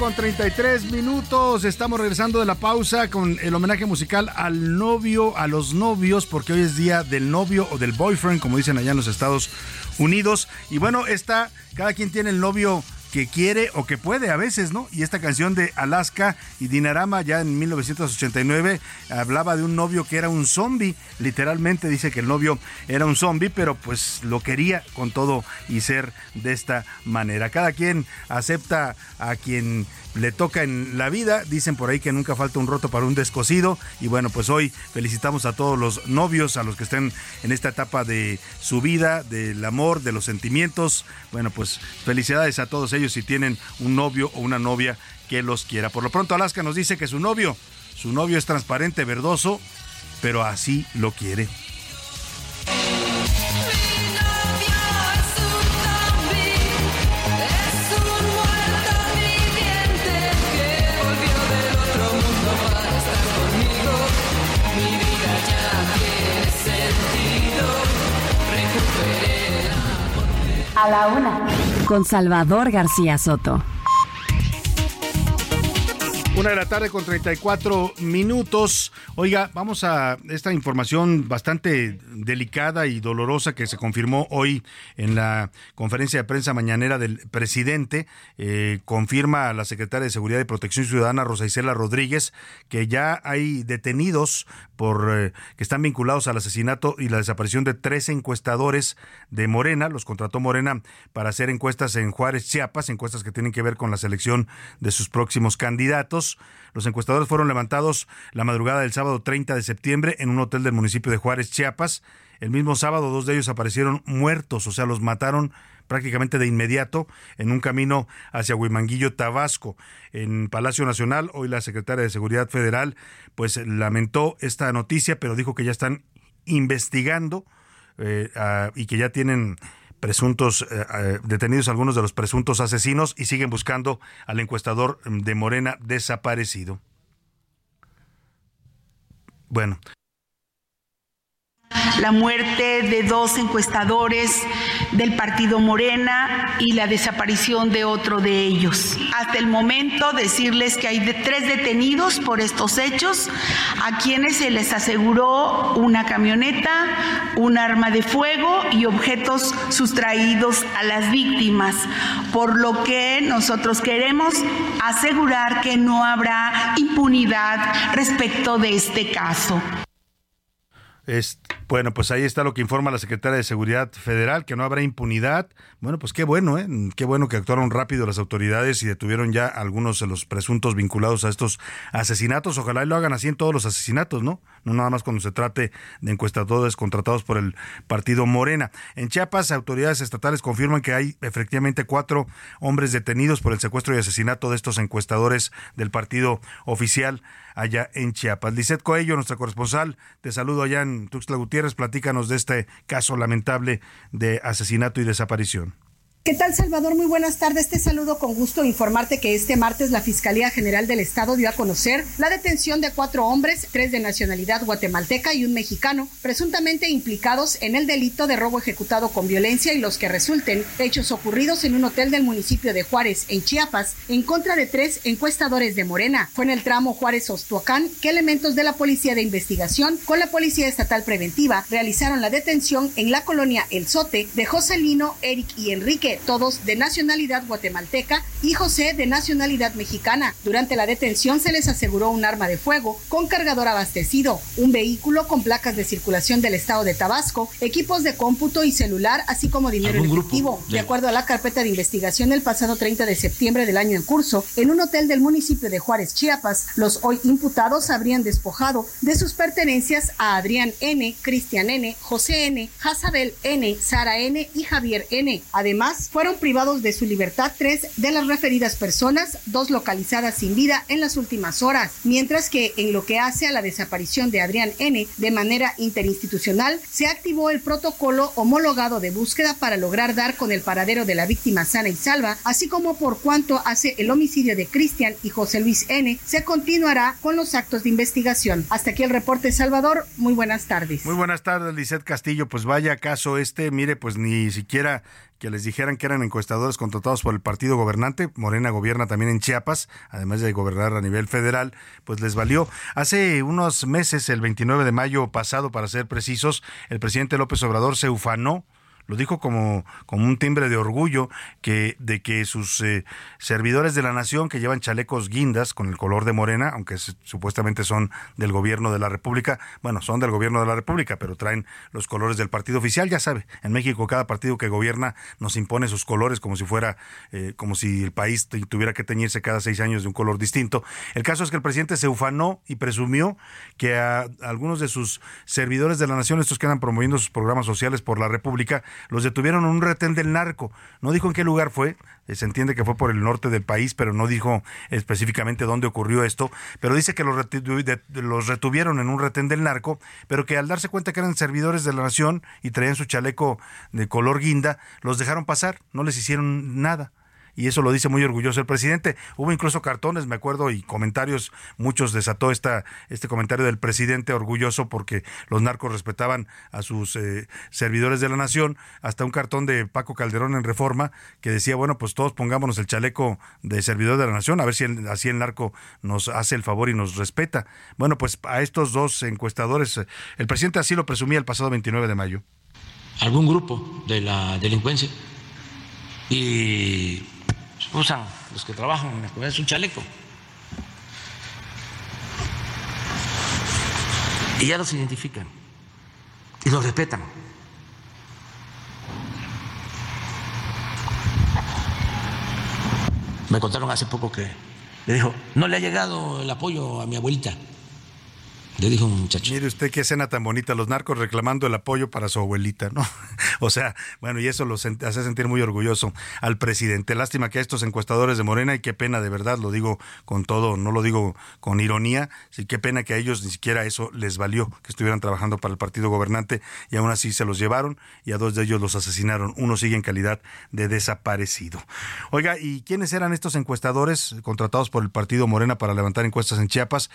S6: Con 33 minutos. Estamos regresando de la pausa con el homenaje musical al novio, a los novios, porque hoy es día del novio o del boyfriend, como dicen allá en los Estados Unidos. Y bueno, está, cada quien tiene el novio que quiere o que puede a veces, ¿no? Y esta canción de Alaska y Dinarama ya en 1989 hablaba de un novio que era un zombie, literalmente dice que el novio era un zombie, pero pues lo quería con todo y ser de esta manera. Cada quien acepta a quien le toca en la vida. Dicen por ahí que nunca falta un roto para un descosido. Y bueno, pues hoy felicitamos a todos los novios, a los que estén en esta etapa de su vida, del amor, de los sentimientos. Bueno, pues felicidades a todos ellos si tienen un novio o una novia que los quiera. Por lo pronto, Alaska nos dice que su novio, su novio es transparente, verdoso, pero así lo quiere.
S7: A la una. Con Salvador García Soto.
S6: Una de la tarde con 34 minutos. Oiga, vamos a esta información bastante delicada y dolorosa que se confirmó hoy en la conferencia de prensa mañanera del presidente. Eh, confirma la secretaria de Seguridad y Protección Ciudadana, Rosa Isela Rodríguez, que ya hay detenidos por eh, que están vinculados al asesinato y la desaparición de tres encuestadores de Morena. Los contrató Morena para hacer encuestas en Juárez, Chiapas, encuestas que tienen que ver con la selección de sus próximos candidatos. Los encuestadores fueron levantados la madrugada del sábado 30 de septiembre en un hotel del municipio de Juárez, Chiapas. El mismo sábado dos de ellos aparecieron muertos, o sea, los mataron prácticamente de inmediato en un camino hacia Huimanguillo, Tabasco. En Palacio Nacional, hoy la secretaria de Seguridad Federal pues lamentó esta noticia, pero dijo que ya están investigando eh, y que ya tienen presuntos eh, detenidos algunos de los presuntos asesinos y siguen buscando al encuestador de Morena desaparecido. Bueno,
S1: la muerte de dos encuestadores del partido Morena y la desaparición de otro de ellos. Hasta el momento decirles que hay tres detenidos por estos hechos, a quienes se les aseguró una camioneta, un arma de fuego y objetos sustraídos a las víctimas, por lo que nosotros queremos asegurar que no habrá impunidad respecto de este caso.
S6: Es, bueno, pues ahí está lo que informa la secretaria de Seguridad Federal, que no habrá impunidad. Bueno, pues qué bueno, ¿eh? Qué bueno que actuaron rápido las autoridades y detuvieron ya algunos de los presuntos vinculados a estos asesinatos. Ojalá y lo hagan así en todos los asesinatos, ¿no? No nada más cuando se trate de encuestadores contratados por el partido Morena. En Chiapas, autoridades estatales confirman que hay efectivamente cuatro hombres detenidos por el secuestro y asesinato de estos encuestadores del partido oficial allá en Chiapas. Lisset Coello, nuestra corresponsal, te saludo allá en Tuxtla Gutiérrez, platícanos de este caso lamentable de asesinato y desaparición.
S18: ¿Qué tal, Salvador? Muy buenas tardes. Te saludo con gusto informarte que este martes la Fiscalía General del Estado dio a conocer la detención de cuatro hombres, tres de nacionalidad guatemalteca y un mexicano, presuntamente implicados en el delito de robo ejecutado con violencia y los que resulten hechos ocurridos en un hotel del municipio de Juárez, en Chiapas, en contra de tres encuestadores de Morena. Fue en el tramo Juárez-Ostuacán que elementos de la Policía de Investigación con la Policía Estatal Preventiva realizaron la detención en la colonia El Sote de Joselino, Eric y Enrique todos de nacionalidad guatemalteca, y José de nacionalidad mexicana. Durante la detención se les aseguró un arma de fuego con cargador abastecido, un vehículo con placas de circulación del estado de Tabasco, equipos de cómputo y celular, así como dinero en efectivo. De acuerdo a la carpeta de investigación, el pasado 30 de septiembre del año en curso, en un hotel del municipio de Juárez, Chiapas, los hoy imputados habrían despojado de sus pertenencias a Adrián N., Cristian N., José N., Jazabel N., Sara N. y Javier N. Además, fueron privados de su libertad tres de las referidas personas, dos localizadas sin vida en las últimas horas, mientras que en lo que hace a la desaparición de Adrián N. de manera interinstitucional, se activó el protocolo homologado de búsqueda para lograr dar con el paradero de la víctima sana y salva, así como por cuanto hace el homicidio de Cristian y José Luis N. se continuará con los actos de investigación. Hasta aquí el reporte, Salvador. Muy buenas tardes.
S6: Muy buenas tardes, Lizeth Castillo. Pues vaya caso este, mire, pues ni siquiera que les dijeran que eran encuestadores contratados por el partido gobernante, Morena gobierna también en Chiapas, además de gobernar a nivel federal, pues les valió. Hace unos meses, el 29 de mayo pasado, para ser precisos, el presidente López Obrador se ufanó lo dijo como, como un timbre de orgullo que, de que sus eh, servidores de la nación que llevan chalecos guindas con el color de morena, aunque supuestamente son del gobierno de la República, bueno, son del gobierno de la República, pero traen los colores del partido oficial, ya sabe, en México cada partido que gobierna nos impone sus colores como si fuera, eh, como si el país tuviera que teñirse cada seis años de un color distinto. El caso es que el presidente se ufanó y presumió que a algunos de sus servidores de la nación, estos que andan promoviendo sus programas sociales por la República, los detuvieron en un retén del narco. No dijo en qué lugar fue, eh, se entiende que fue por el norte del país, pero no dijo específicamente dónde ocurrió esto, pero dice que los, retuvieron en un retén del narco, pero que al darse cuenta que eran servidores de la nación y traían su chaleco de color guinda, los dejaron pasar, no les hicieron nada y eso lo dice muy orgulloso el presidente. Hubo incluso cartones, me acuerdo, y comentarios, muchos desató esta, este comentario del presidente orgulloso porque los narcos respetaban a sus eh, servidores de la nación, hasta un cartón de Paco Calderón en Reforma que decía, bueno, pues todos pongámonos el chaleco de servidor de la nación, a ver si así el narco nos hace el favor y nos respeta. Bueno, pues a estos dos encuestadores, eh, el presidente así lo presumía el pasado 29 de mayo.
S4: Algún grupo de la delincuencia y usan los que trabajan en la comunidad es un chaleco. Y ya los identifican y los respetan. Me contaron hace poco que le dijo, no le ha llegado el apoyo a mi abuelita. Le dijo un muchacho.
S6: Mire usted qué escena tan bonita, los narcos reclamando el apoyo para su abuelita, ¿no? o sea, bueno, y eso lo hace sentir muy orgulloso al presidente. Lástima que a estos encuestadores de Morena, y qué pena, de verdad, lo digo con todo, no lo digo con ironía, sí, qué pena que a ellos ni siquiera eso les valió, que estuvieran trabajando para el partido gobernante, y aún así se los llevaron, y a dos de ellos los asesinaron. Uno sigue en calidad de desaparecido. Oiga, ¿y quiénes eran estos encuestadores contratados por el partido Morena para levantar encuestas en Chiapas?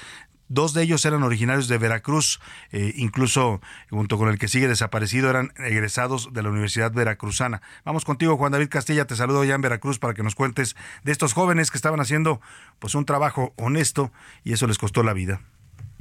S6: Dos de ellos eran originarios de Veracruz, eh, incluso junto con el que sigue desaparecido eran egresados de la Universidad Veracruzana. Vamos contigo, Juan David Castilla, te saludo ya en Veracruz para que nos cuentes de estos jóvenes que estaban haciendo pues un trabajo honesto y eso les costó la vida.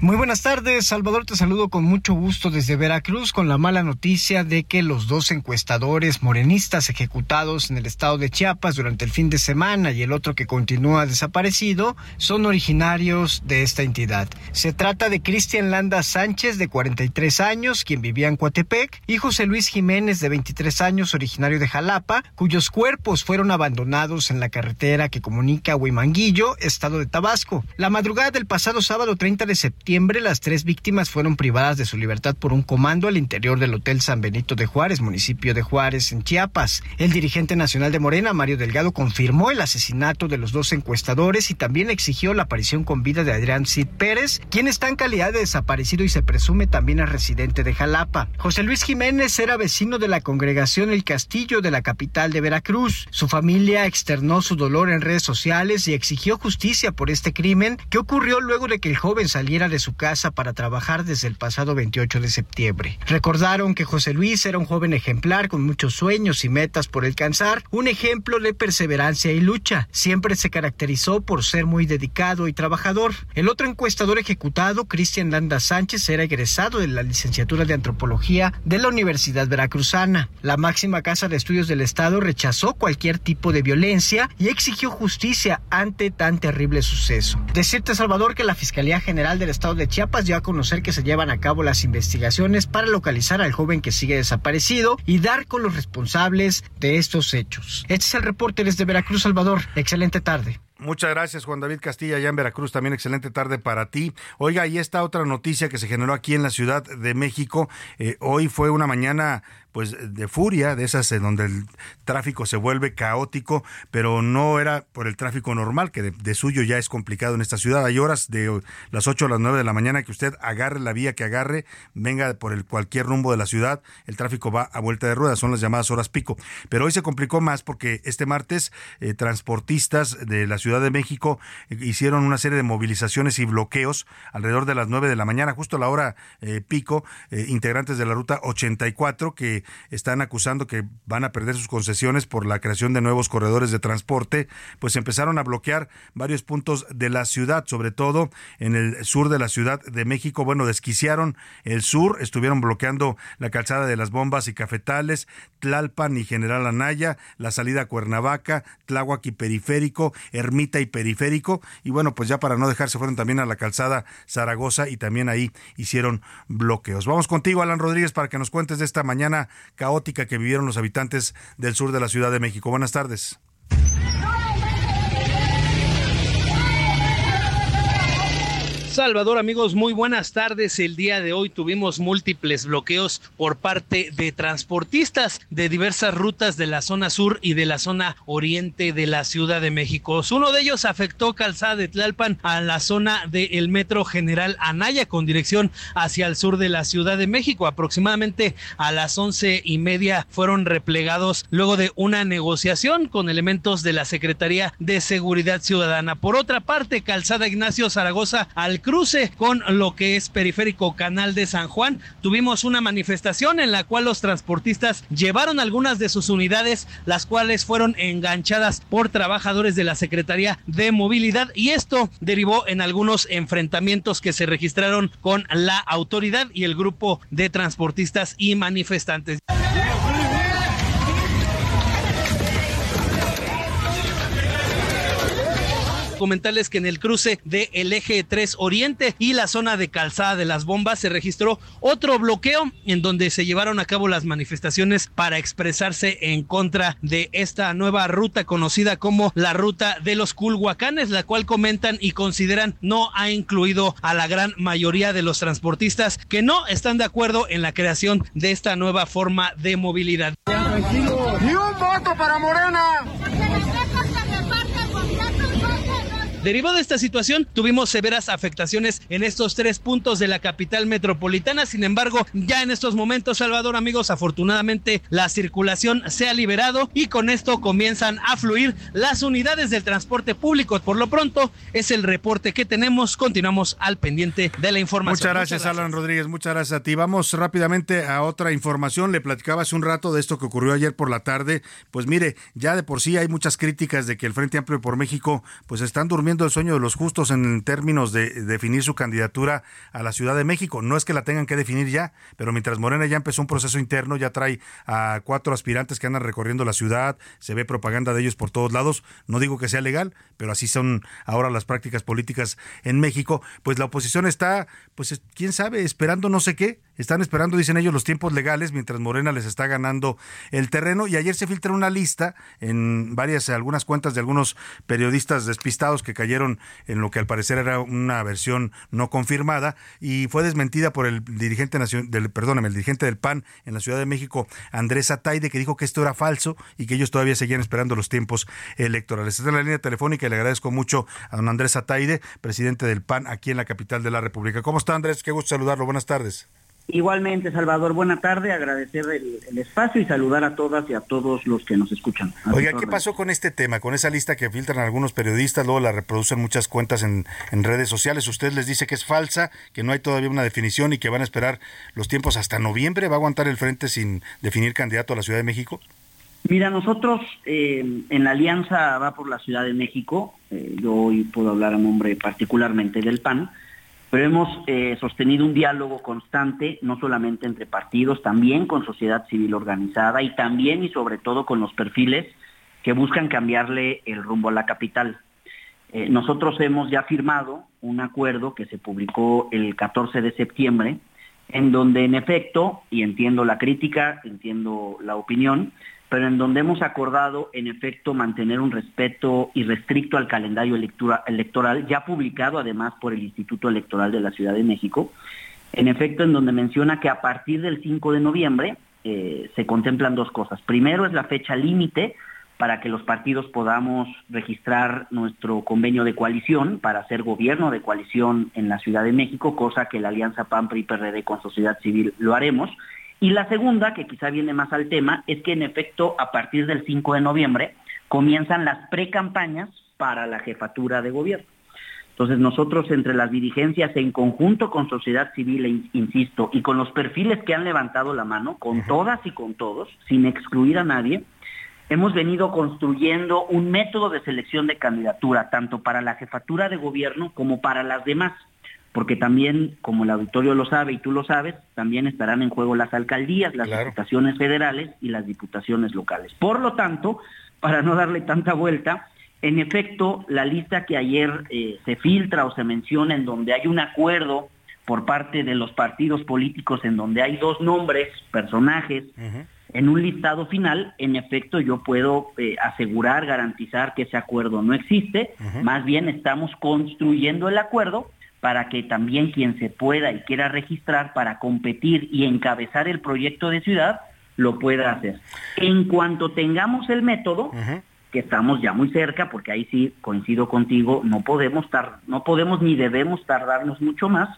S19: Muy buenas tardes, Salvador, te saludo con mucho gusto desde Veracruz con la mala noticia de que los dos encuestadores morenistas ejecutados en el estado de Chiapas durante el fin de semana y el otro que continúa desaparecido son originarios de esta entidad. Se trata de Cristian Landa Sánchez de 43 años, quien vivía en Coatepec, y José Luis Jiménez de 23 años, originario de Jalapa, cuyos cuerpos fueron abandonados en la carretera que comunica Huimanguillo, estado de Tabasco. La madrugada del pasado sábado 30 de septiembre las tres víctimas fueron privadas de su libertad por un comando al interior del Hotel San Benito de Juárez, municipio de Juárez, en Chiapas. El dirigente nacional de Morena, Mario Delgado, confirmó el asesinato de los dos encuestadores y también exigió la aparición con vida de Adrián Cid Pérez, quien está en calidad de desaparecido y se presume también es residente de Jalapa. José Luis Jiménez era vecino de la congregación El Castillo de la capital de Veracruz. Su familia externó su dolor en redes sociales y exigió justicia por este crimen que ocurrió luego de que el joven saliera de su casa para trabajar desde el pasado 28 de septiembre. Recordaron que José Luis era un joven ejemplar con muchos sueños y metas por alcanzar, un ejemplo de perseverancia y lucha. Siempre se caracterizó por ser muy dedicado y trabajador. El otro encuestador ejecutado, Cristian Landa Sánchez, era egresado de la licenciatura de antropología de la Universidad Veracruzana. La máxima casa de estudios del Estado rechazó cualquier tipo de violencia y exigió justicia ante tan terrible suceso. Decirte, Salvador, que la Fiscalía General del Estado de Chiapas dio a conocer que se llevan a cabo las investigaciones para localizar al joven que sigue desaparecido y dar con los responsables de estos hechos. Este es el reporte desde Veracruz, Salvador. Excelente tarde.
S6: Muchas gracias, Juan David Castilla, allá en Veracruz. También excelente tarde para ti. Oiga, y esta otra noticia que se generó aquí en la Ciudad de México. Eh, hoy fue una mañana pues de furia, de esas en donde el tráfico se vuelve caótico, pero no era por el tráfico normal, que de, suyo ya es complicado en esta ciudad. Hay horas de las 8 a las 9 de la mañana que usted agarre la vía que agarre, venga por el cualquier rumbo de la ciudad, el tráfico va a vuelta de ruedas, son las llamadas horas pico. Pero hoy se complicó más porque este martes eh, transportistas de la Ciudad de México eh, hicieron una serie de movilizaciones y bloqueos alrededor de las 9 de la mañana, justo a la hora eh, pico, integrantes de la ruta 84 que están acusando que van a perder sus concesiones por la creación de nuevos corredores de transporte, pues empezaron a bloquear varios puntos de la ciudad, sobre todo en el sur de la Ciudad de México. Bueno, desquiciaron el sur, estuvieron bloqueando la calzada de las bombas y cafetales, Tlalpan y General Anaya, la salida a Cuernavaca, Tláhuac y Periférico, Ermita y Periférico. Y bueno, pues ya para no dejarse fueron también a la calzada Zaragoza y también ahí hicieron bloqueos. Vamos contigo, Alan Rodríguez, para que nos cuentes de esta mañana caótica que vivieron los habitantes del sur de la Ciudad de México. Buenas tardes.
S20: Salvador, amigos, muy buenas tardes. El día de hoy tuvimos múltiples bloqueos por parte de transportistas de diversas rutas de la zona sur y de la zona oriente de la Ciudad de México. Uno de ellos afectó calzada de Tlalpan a la zona del Metro General Anaya con dirección hacia el sur de la Ciudad de México. Aproximadamente a las once y media fueron replegados luego de una negociación con elementos de la Secretaría de Seguridad Ciudadana. Por otra parte, calzada Ignacio Zaragoza al cruce con lo que es Periférico Canal de San Juan. Tuvimos una manifestación en la cual los transportistas llevaron algunas de sus unidades, las cuales fueron enganchadas por trabajadores de la Secretaría de Movilidad y esto derivó en algunos enfrentamientos que se registraron con la autoridad y el grupo de transportistas y manifestantes. Comentarles que en el cruce del el eje 3 Oriente y la zona de calzada de las bombas se registró otro bloqueo en donde se llevaron a cabo las manifestaciones para expresarse en contra de esta nueva ruta conocida como la ruta de los Culhuacanes, la cual comentan y consideran no ha incluido a la gran mayoría de los transportistas que no están de acuerdo en la creación de esta nueva forma de movilidad.
S21: Ni un voto para Morena.
S20: Derivado de esta situación, tuvimos severas afectaciones en estos tres puntos de la capital metropolitana. Sin embargo, ya en estos momentos, Salvador, amigos, afortunadamente la circulación se ha liberado y con esto comienzan a fluir las unidades del transporte público. Por lo pronto, es el reporte que tenemos. Continuamos al pendiente de la información.
S6: Muchas gracias, Alan Rodríguez. Muchas gracias a ti. Vamos rápidamente a otra información. Le platicaba hace un rato de esto que ocurrió ayer por la tarde. Pues mire, ya de por sí hay muchas críticas de que el Frente Amplio por México pues están durmiendo el sueño de los justos en términos de definir su candidatura a la Ciudad de México. No es que la tengan que definir ya, pero mientras Morena ya empezó un proceso interno, ya trae a cuatro aspirantes que andan recorriendo la ciudad, se ve propaganda de ellos por todos lados. No digo que sea legal, pero así son ahora las prácticas políticas en México. Pues la oposición está, pues quién sabe, esperando no sé qué. Están esperando, dicen ellos, los tiempos legales mientras Morena les está ganando el terreno. Y ayer se filtra una lista en varias, algunas cuentas de algunos periodistas despistados que cayeron en lo que al parecer era una versión no confirmada y fue desmentida por el dirigente del, perdóname, el dirigente del PAN en la Ciudad de México, Andrés Ataide, que dijo que esto era falso y que ellos todavía seguían esperando los tiempos electorales. Está en la línea telefónica y le agradezco mucho a don Andrés Ataide, presidente del PAN aquí en la capital de la República. ¿Cómo está Andrés? Qué gusto saludarlo. Buenas tardes.
S22: Igualmente, Salvador, buena tarde, agradecer el, espacio y saludar a todas y a todos los que nos escuchan.
S6: Oiga, ¿qué pasó con este tema, con esa lista que filtran algunos periodistas, luego la reproducen muchas cuentas en, en redes sociales? Usted les dice que es falsa, que no hay todavía una definición y que van a esperar los tiempos hasta noviembre. ¿Va a aguantar el frente sin definir candidato a la Ciudad de México?
S22: Mira, nosotros eh, en la alianza va por la Ciudad de México, eh, yo hoy puedo hablar a nombre particularmente del PAN, pero hemos eh, sostenido un diálogo constante, no solamente entre partidos, también con sociedad civil organizada y también y sobre todo con los perfiles que buscan cambiarle el rumbo a la capital. Eh, nosotros hemos ya firmado un acuerdo que se publicó el 14 de septiembre, en donde en efecto, y entiendo la crítica, entiendo la opinión, pero en donde hemos acordado, en efecto, mantener un respeto irrestricto al calendario electoral, ya publicado además por el Instituto Electoral de la Ciudad de México, en efecto, en donde menciona que a partir del 5 de noviembre eh, se contemplan dos cosas. Primero es la fecha límite para que los partidos podamos registrar nuestro convenio de coalición para hacer gobierno de coalición en la Ciudad de México, cosa que la Alianza PAN, PRI, PRD con sociedad civil lo haremos. Y la segunda, que quizá viene más al tema, es que en efecto a partir del 5 de noviembre comienzan las precampañas para la jefatura de gobierno. Entonces nosotros entre las dirigencias en conjunto con sociedad civil, insisto, y con los perfiles que han levantado la mano, con todas y con todos, sin excluir a nadie, hemos venido construyendo un método de selección de candidatura, tanto para la jefatura de gobierno como para las demás, porque también, como el auditorio lo sabe y tú lo sabes, también estarán en juego las alcaldías, las diputaciones federales y las diputaciones locales. Por lo tanto, para no darle tanta vuelta, en efecto, la lista que ayer eh, se filtra o se menciona en donde hay un acuerdo por parte de los partidos políticos en donde hay dos nombres, personajes, en un listado final, en efecto yo puedo eh, asegurar, garantizar que ese acuerdo no existe, más bien estamos construyendo el acuerdo para que también quien se pueda y quiera registrar para competir y encabezar el proyecto de ciudad lo pueda hacer. En cuanto tengamos el método, que estamos ya muy cerca, porque ahí sí coincido contigo, no podemos, no podemos ni debemos tardarnos mucho más,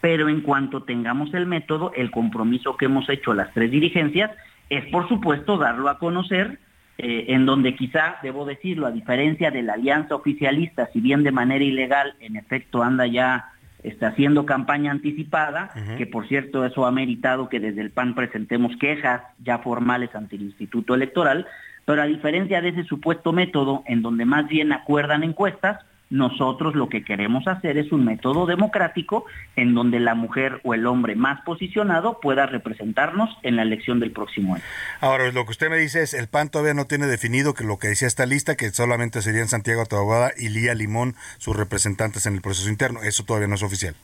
S22: pero en cuanto tengamos el método, el compromiso que hemos hecho las tres dirigencias es por supuesto darlo a conocer, eh, en donde quizá, debo decirlo, a diferencia de la alianza oficialista, si bien de manera ilegal, en efecto anda ya está haciendo campaña anticipada, que por cierto eso ha meritado que desde el PAN presentemos quejas ya formales ante el Instituto Electoral, pero a diferencia de ese supuesto método en donde más bien acuerdan encuestas, nosotros lo que queremos hacer es un método democrático en donde la mujer o el hombre más posicionado pueda representarnos en la elección del próximo año.
S6: Ahora, lo que usted me dice es, el PAN todavía no tiene definido que lo que decía esta lista, que solamente serían Santiago Taboada y Lía Limón sus representantes en el proceso interno. Eso todavía no es oficial.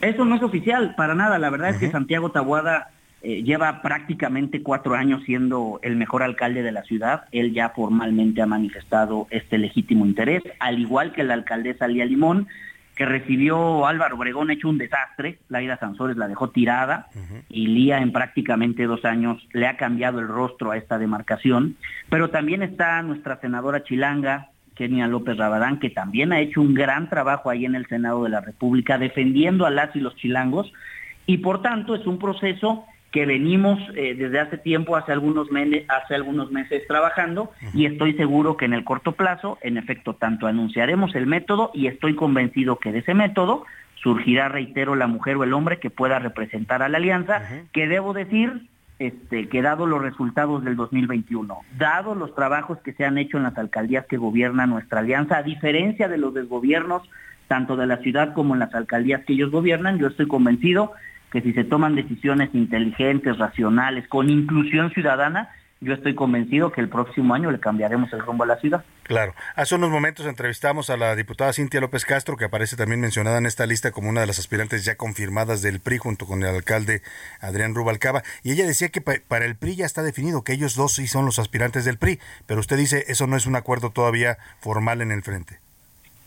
S22: Eso no es oficial, para nada. La verdad es que Santiago Taboada eh, lleva prácticamente cuatro años siendo el mejor alcalde de la ciudad. Él ya formalmente ha manifestado este legítimo interés, al igual que la alcaldesa Lía Limón, que recibió Álvaro Obregón hecho un desastre. Laida Sansores la dejó tirada y Lía en prácticamente dos años le ha cambiado el rostro a esta demarcación. Pero también está nuestra senadora Chilanga, Kenia López Rabadán, que también ha hecho un gran trabajo ahí en el Senado de la República defendiendo a las y los chilangos. Y por tanto es un proceso que venimos eh, desde hace tiempo, hace algunos, meses, hace algunos meses trabajando y estoy seguro que en el corto plazo, en efecto, tanto anunciaremos el método y estoy convencido que de ese método surgirá, reitero, la mujer o el hombre que pueda representar a la alianza, que debo decir, este, que dado los resultados del 2021, dado los trabajos que se han hecho en las alcaldías que gobierna nuestra alianza, a diferencia de los desgobiernos, tanto de la ciudad como en las alcaldías que ellos gobiernan, yo estoy convencido que si se toman decisiones inteligentes, racionales, con inclusión ciudadana, yo estoy convencido que el próximo año le cambiaremos el rumbo a la ciudad.
S6: Claro. Hace unos momentos entrevistamos a la diputada Cintia López Castro, que aparece también mencionada en esta lista como una de las aspirantes ya confirmadas del PRI junto con el alcalde Adrián Rubalcaba, y ella decía que para el PRI ya está definido, que ellos dos sí son los aspirantes del PRI, pero usted dice eso no es un acuerdo todavía formal en el frente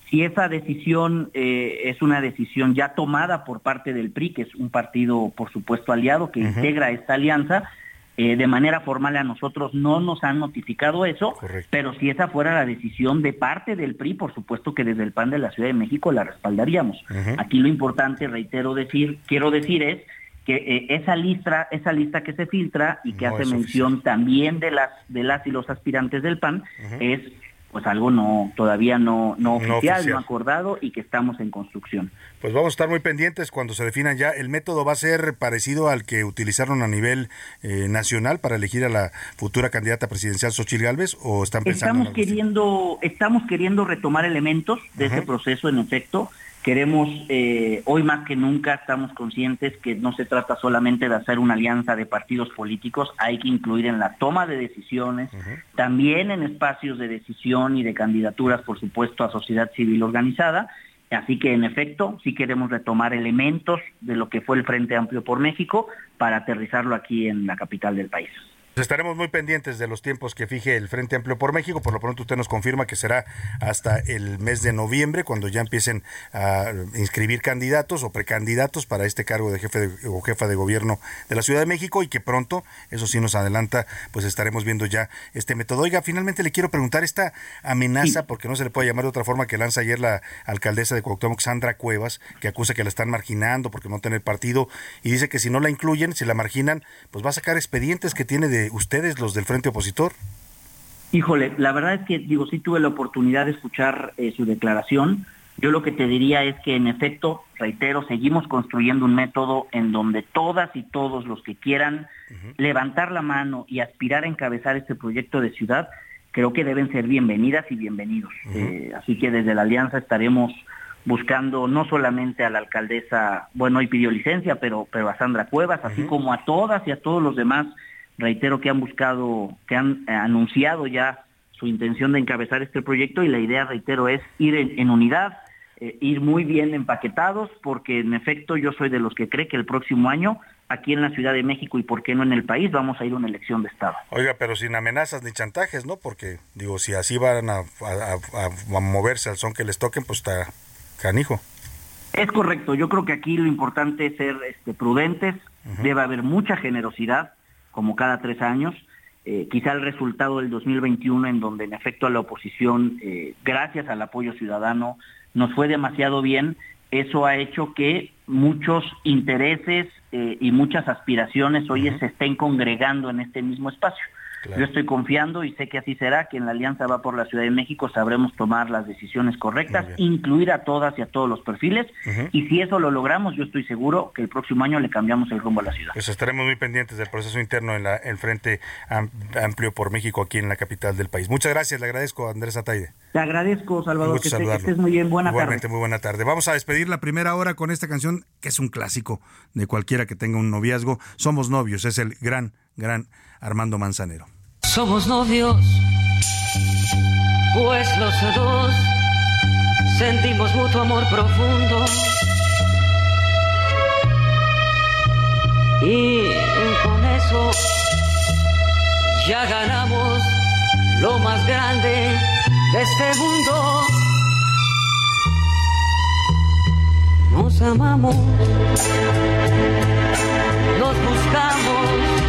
S22: si esa decisión eh, es una decisión ya tomada por parte del PRI, que es un partido, por supuesto, aliado que integra esta alianza, eh, de manera formal a nosotros no nos han notificado eso, pero si esa fuera la decisión de parte del PRI, por supuesto que desde el PAN de la Ciudad de México la respaldaríamos. Aquí lo importante, reitero decir, quiero decir es que eh, esa lista, esa lista que se filtra y que hace mención también de las de las y los aspirantes del PAN es pues algo no todavía no, no, oficial, no, acordado y que estamos en construcción.
S6: Pues vamos a estar muy pendientes cuando se definan ya. ¿El método va a ser parecido al que utilizaron a nivel eh, nacional para elegir a la futura candidata presidencial Xochitl Gálvez o están pensando
S22: Estamos queriendo, estamos queriendo retomar elementos de ese proceso en efecto. Queremos, eh, hoy más que nunca, estamos conscientes que no se trata solamente de hacer una alianza de partidos políticos, hay que incluir en la toma de decisiones, también en espacios de decisión y de candidaturas, por supuesto, a sociedad civil organizada. Así que, en efecto, sí queremos retomar elementos de lo que fue el Frente Amplio por México para aterrizarlo aquí en la capital del país.
S6: Estaremos muy pendientes de los tiempos que fije el Frente Amplio por México. Por lo pronto usted nos confirma que será hasta el mes de noviembre cuando ya empiecen a inscribir candidatos o precandidatos para este cargo de jefe o jefa de gobierno de la Ciudad de México y que pronto, eso sí nos adelanta, pues estaremos viendo ya este método. Oiga, finalmente le quiero preguntar esta amenaza, porque no se le puede llamar de otra forma, que lanza ayer la alcaldesa de Cuauhtémoc, Sandra Cuevas, que acusa que la están marginando porque no tiene partido y dice que si no la incluyen, si la marginan, pues va a sacar expedientes que tiene de ustedes, los del Frente Opositor?
S22: Híjole, la verdad es que, digo, sí tuve la oportunidad de escuchar eh, su declaración. Yo lo que te diría es que en efecto, reitero, seguimos construyendo un método en donde todas y todos los que quieran levantar la mano y aspirar a encabezar este proyecto de ciudad, creo que deben ser bienvenidas y bienvenidos. Eh, así que desde la alianza estaremos buscando no solamente a la alcaldesa, bueno, hoy pidió licencia, pero, pero a Sandra Cuevas, así como a todas y a todos los demás, reitero que han buscado, que han eh, anunciado ya su intención de encabezar este proyecto y la idea, reitero, es ir en, unidad, eh, ir muy bien empaquetados, porque en efecto yo soy de los que cree que el próximo año aquí en la Ciudad de México y por qué no en el país vamos a ir a una elección de Estado.
S6: Oiga, pero sin amenazas ni chantajes, ¿no? Porque digo, si así van a, a moverse al son que les toquen, pues está canijo.
S22: Es correcto, yo creo que aquí lo importante es ser este, prudentes, debe haber mucha generosidad, como cada tres años. Eh, quizá el resultado del 2021, en donde en efecto a la oposición, eh, gracias al apoyo ciudadano, nos fue demasiado bien, eso ha hecho que muchos intereses eh, y muchas aspiraciones hoy se estén congregando en este mismo espacio. Yo estoy confiando y sé que así será, que en la Alianza va por la Ciudad de México sabremos tomar las decisiones correctas, incluir a todas y a todos los perfiles, y si eso lo logramos, yo estoy seguro que el próximo año le cambiamos el rumbo a la ciudad.
S6: Pues estaremos muy pendientes del proceso interno en la, el Frente Amplio por México aquí en la capital del país. Muchas gracias, le agradezco Andrés Ataide.
S22: Te agradezco, Salvador, que, estés muy bien, buena
S6: Igualmente, muy buena tarde. Vamos a despedir la primera hora con esta canción que es un clásico de cualquiera que tenga un noviazgo. Somos novios, es el gran, gran Armando Manzanero.
S23: Somos novios, pues los dos sentimos mutuo amor profundo. Y con eso ya ganamos lo más grande de este mundo. Nos amamos, nos buscamos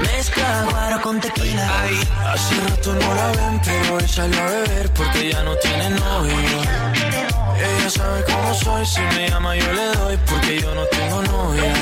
S24: mezcla guaro con tequila. Hace rato no la ven, pero hoy salió a beber porque ya no tiene novio. Ella sabe cómo soy, si me llama yo le doy porque yo no tengo novia.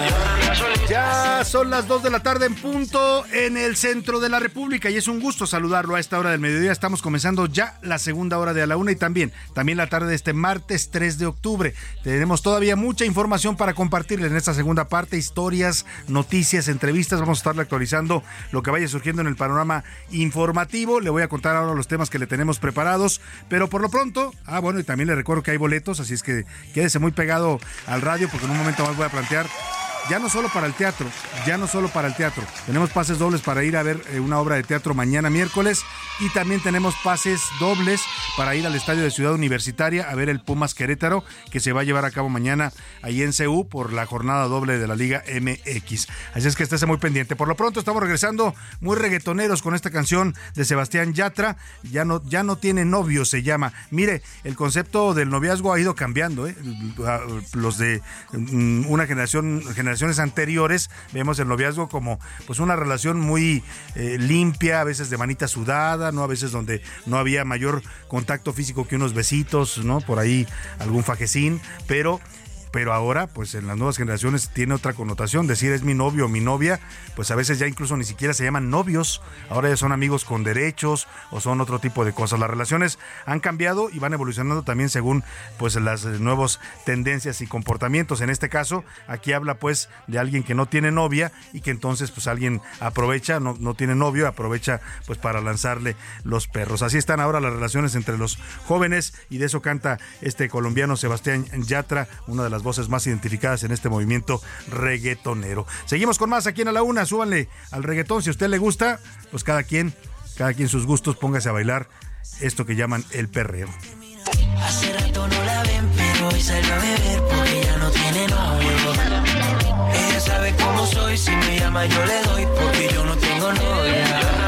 S6: Ya son las 2 de la tarde en punto en el centro de la República y es un gusto saludarlo a esta hora del mediodía. Estamos comenzando ya la segunda hora de a la una y también, también la tarde de este martes 3 de octubre. Tenemos todavía mucha información para compartirles en esta segunda parte, historias, noticias, entrevistas. Vamos a estarle actualizando lo que vaya surgiendo en el panorama informativo. Le voy a contar ahora los temas que le tenemos preparados, pero por lo pronto, ah bueno, y también le recuerdo que hay así es que quédese muy pegado al radio porque en un momento más voy a plantear ya no solo para el teatro, ya no solo para el teatro. Tenemos pases dobles para ir a ver eh, una obra de teatro mañana miércoles y también tenemos pases dobles para ir al estadio de Ciudad Universitaria a ver el Pumas Querétaro que se va a llevar a cabo mañana ahí en CU por la jornada doble de la Liga MX. Así es que estése muy pendiente. Por lo pronto estamos regresando muy reggaetoneros con esta canción de Sebastián Yatra. Ya no, ya no tiene novio, se llama. Mire, el concepto del noviazgo ha ido cambiando. ¿eh? Los de mm, una generación, generación generaciones anteriores vemos el noviazgo como pues una relación muy eh, limpia, a veces de manita sudada, ¿no? A veces donde no había mayor contacto físico que unos besitos, ¿no? Por ahí algún fajecín, pero pero ahora, pues en las nuevas generaciones tiene otra connotación. Decir es mi novio o mi novia, pues a veces ya incluso ni siquiera se llaman novios, ahora ya son amigos con derechos o son otro tipo de cosas. Las relaciones han cambiado y van evolucionando también según pues las nuevas tendencias y comportamientos. En este caso, aquí habla pues de alguien que no tiene novia y que entonces pues alguien aprovecha, no, no tiene novio, aprovecha pues para lanzarle los perros. Así están ahora las relaciones entre los jóvenes y de eso canta este colombiano Sebastián Yatra, una de las voces más identificadas en este movimiento reggaetonero. Seguimos con más aquí en A la Una, súbanle al reggaetón, si a usted le gusta, pues cada quien, cada quien sus gustos, póngase a bailar esto que llaman el perreo.
S24: Hace rato no la ven, pero hoy a porque ya no tiene novio. Ella sabe cómo soy, si me llama yo le doy porque yo no tengo novia.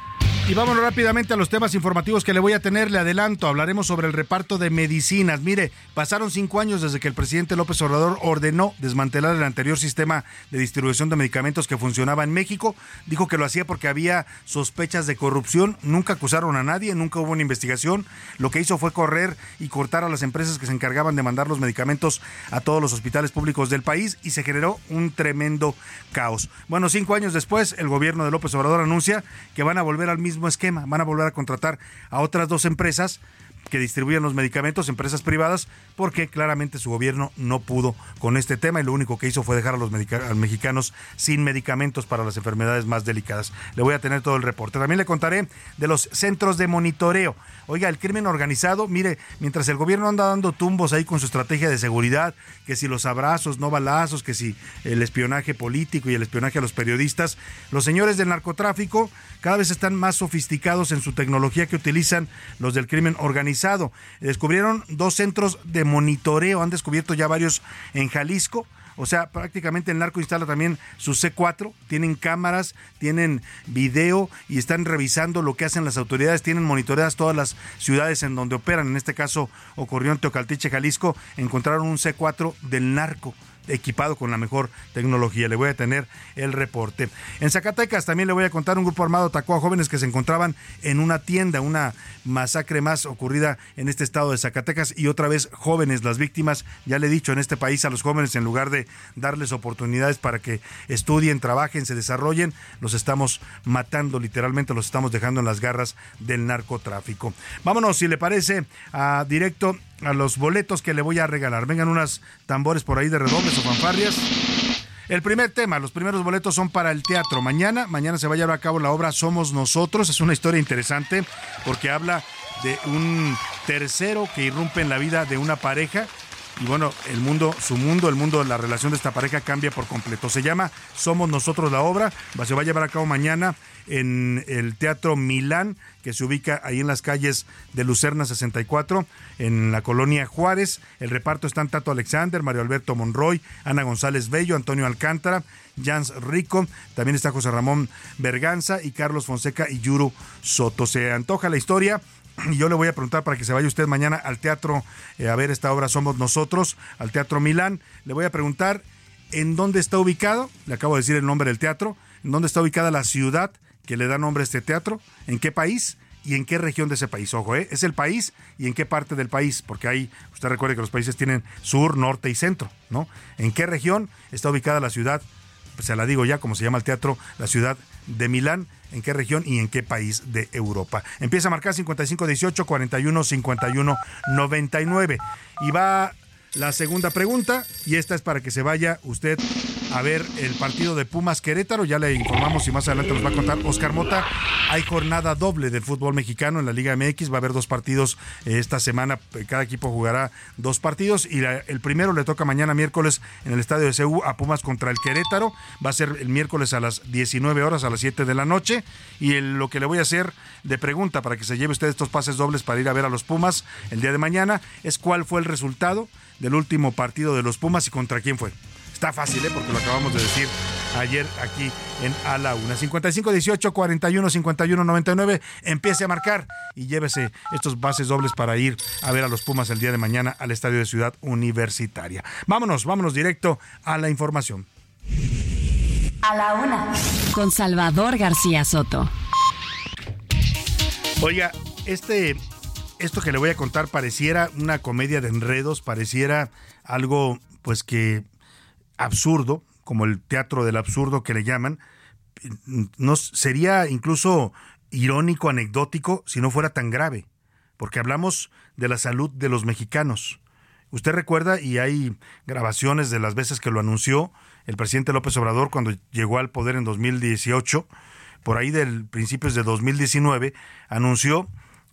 S6: Y vámonos rápidamente a los temas informativos que le voy a tener. Le adelanto, hablaremos sobre el reparto de medicinas. Mire, pasaron cinco años desde que el presidente López Obrador ordenó desmantelar el anterior sistema de distribución de medicamentos que funcionaba en México. Dijo que lo hacía porque había sospechas de corrupción. Nunca acusaron a nadie, nunca hubo una investigación. Lo que hizo fue correr y cortar a las empresas que se encargaban de mandar los medicamentos a todos los hospitales públicos del país y se generó un tremendo caos. Bueno, cinco años después, el gobierno de López Obrador anuncia que van a volver al mismo esquema. Van a volver a contratar a otras dos empresas que distribuyen los medicamentos, empresas privadas, porque claramente su gobierno no pudo con este tema y lo único que hizo fue dejar a los mexicanos sin medicamentos para las enfermedades más delicadas. Le voy a tener todo el reporte. También le contaré de los centros de monitoreo. Oiga, el crimen organizado, mire, mientras el gobierno anda dando tumbos ahí con su estrategia de seguridad, que si los abrazos, no balazos, que si el espionaje político y el espionaje a los periodistas, los señores del narcotráfico cada vez están más sofisticados en su tecnología que utilizan los del crimen organizado. Descubrieron dos centros de monitoreo, han descubierto ya varios en Jalisco. O sea, prácticamente el narco instala también su C4, tienen cámaras, tienen video y están revisando lo que hacen las autoridades, tienen monitoreadas todas las ciudades en donde operan. En este caso ocurrió en Teocaltiche, Jalisco, encontraron un C4 del narco equipado con la mejor tecnología. Le voy a tener el reporte. En Zacatecas también le voy a contar, un grupo armado atacó a jóvenes que se encontraban en una tienda, una masacre más ocurrida en este estado de Zacatecas y otra vez jóvenes, las víctimas, ya le he dicho, en este país a los jóvenes en lugar de darles oportunidades para que estudien, trabajen, se desarrollen, los estamos matando literalmente, los estamos dejando en las garras del narcotráfico. Vámonos, si le parece, a directo a los boletos que le voy a regalar. Vengan unas tambores por ahí de redobles o fanfarrias. El primer tema, los primeros boletos son para el teatro. Mañana, mañana se va a llevar a cabo la obra Somos Nosotros. Es una historia interesante porque habla de un tercero que irrumpe en la vida de una pareja y bueno, el mundo, su mundo, el mundo, la relación de esta pareja cambia por completo. Se llama Somos Nosotros la obra, se va a llevar a cabo mañana en el Teatro Milán, que se ubica ahí en las calles de Lucerna 64, en la colonia Juárez. El reparto están Tato Alexander, Mario Alberto Monroy, Ana González Bello, Antonio Alcántara, Jans Rico, también está José Ramón Berganza y Carlos Fonseca y Yuro Soto. Se antoja la historia y yo le voy a preguntar para que se vaya usted mañana al teatro eh, a ver esta obra Somos Nosotros, al Teatro Milán. Le voy a preguntar en dónde está ubicado, le acabo de decir el nombre del teatro, en dónde está ubicada la ciudad que le da nombre a este teatro, en qué país y en qué región de ese país. Ojo, ¿eh? es el país y en qué parte del país, porque ahí usted recuerde que los países tienen sur, norte y centro, ¿no? ¿En qué región está ubicada la ciudad? Pues se la digo ya, como se llama el teatro, la ciudad de Milán en qué región y en qué país de Europa. Empieza a marcar 55 18 41 51 99 y va la segunda pregunta y esta es para que se vaya usted a ver el partido de Pumas Querétaro. Ya le informamos y más adelante nos va a contar Oscar Mota. Hay jornada doble del fútbol mexicano en la Liga MX. Va a haber dos partidos eh, esta semana. Cada equipo jugará dos partidos y el primero le toca mañana miércoles en el estadio de CU a Pumas contra el Querétaro. Va a ser el miércoles a las 19 horas, a las 7 de la noche. Y lo que le voy a hacer de pregunta para que se lleve usted estos pases dobles para ir a ver a los Pumas el día de mañana es cuál fue el resultado del último partido de los Pumas y contra quién fue. Está fácil, ¿eh? porque lo acabamos de decir ayer aquí en A la Una. 55 18 41 51 99. Empiece a marcar y llévese estos bases dobles para ir a ver a los Pumas el día de mañana al estadio de Ciudad Universitaria. Vámonos, vámonos directo a la información.
S7: A la Una. Con Salvador García Soto.
S6: Oiga, este, esto que le voy a contar pareciera una comedia de enredos, pareciera algo pues que absurdo, como el teatro del absurdo que le llaman, no sería incluso irónico, anecdótico, si no fuera tan grave, porque hablamos de la salud de los mexicanos. Usted recuerda, y hay grabaciones de las veces que lo anunció el presidente López Obrador cuando llegó al poder en 2018, por ahí del principios de 2019, anunció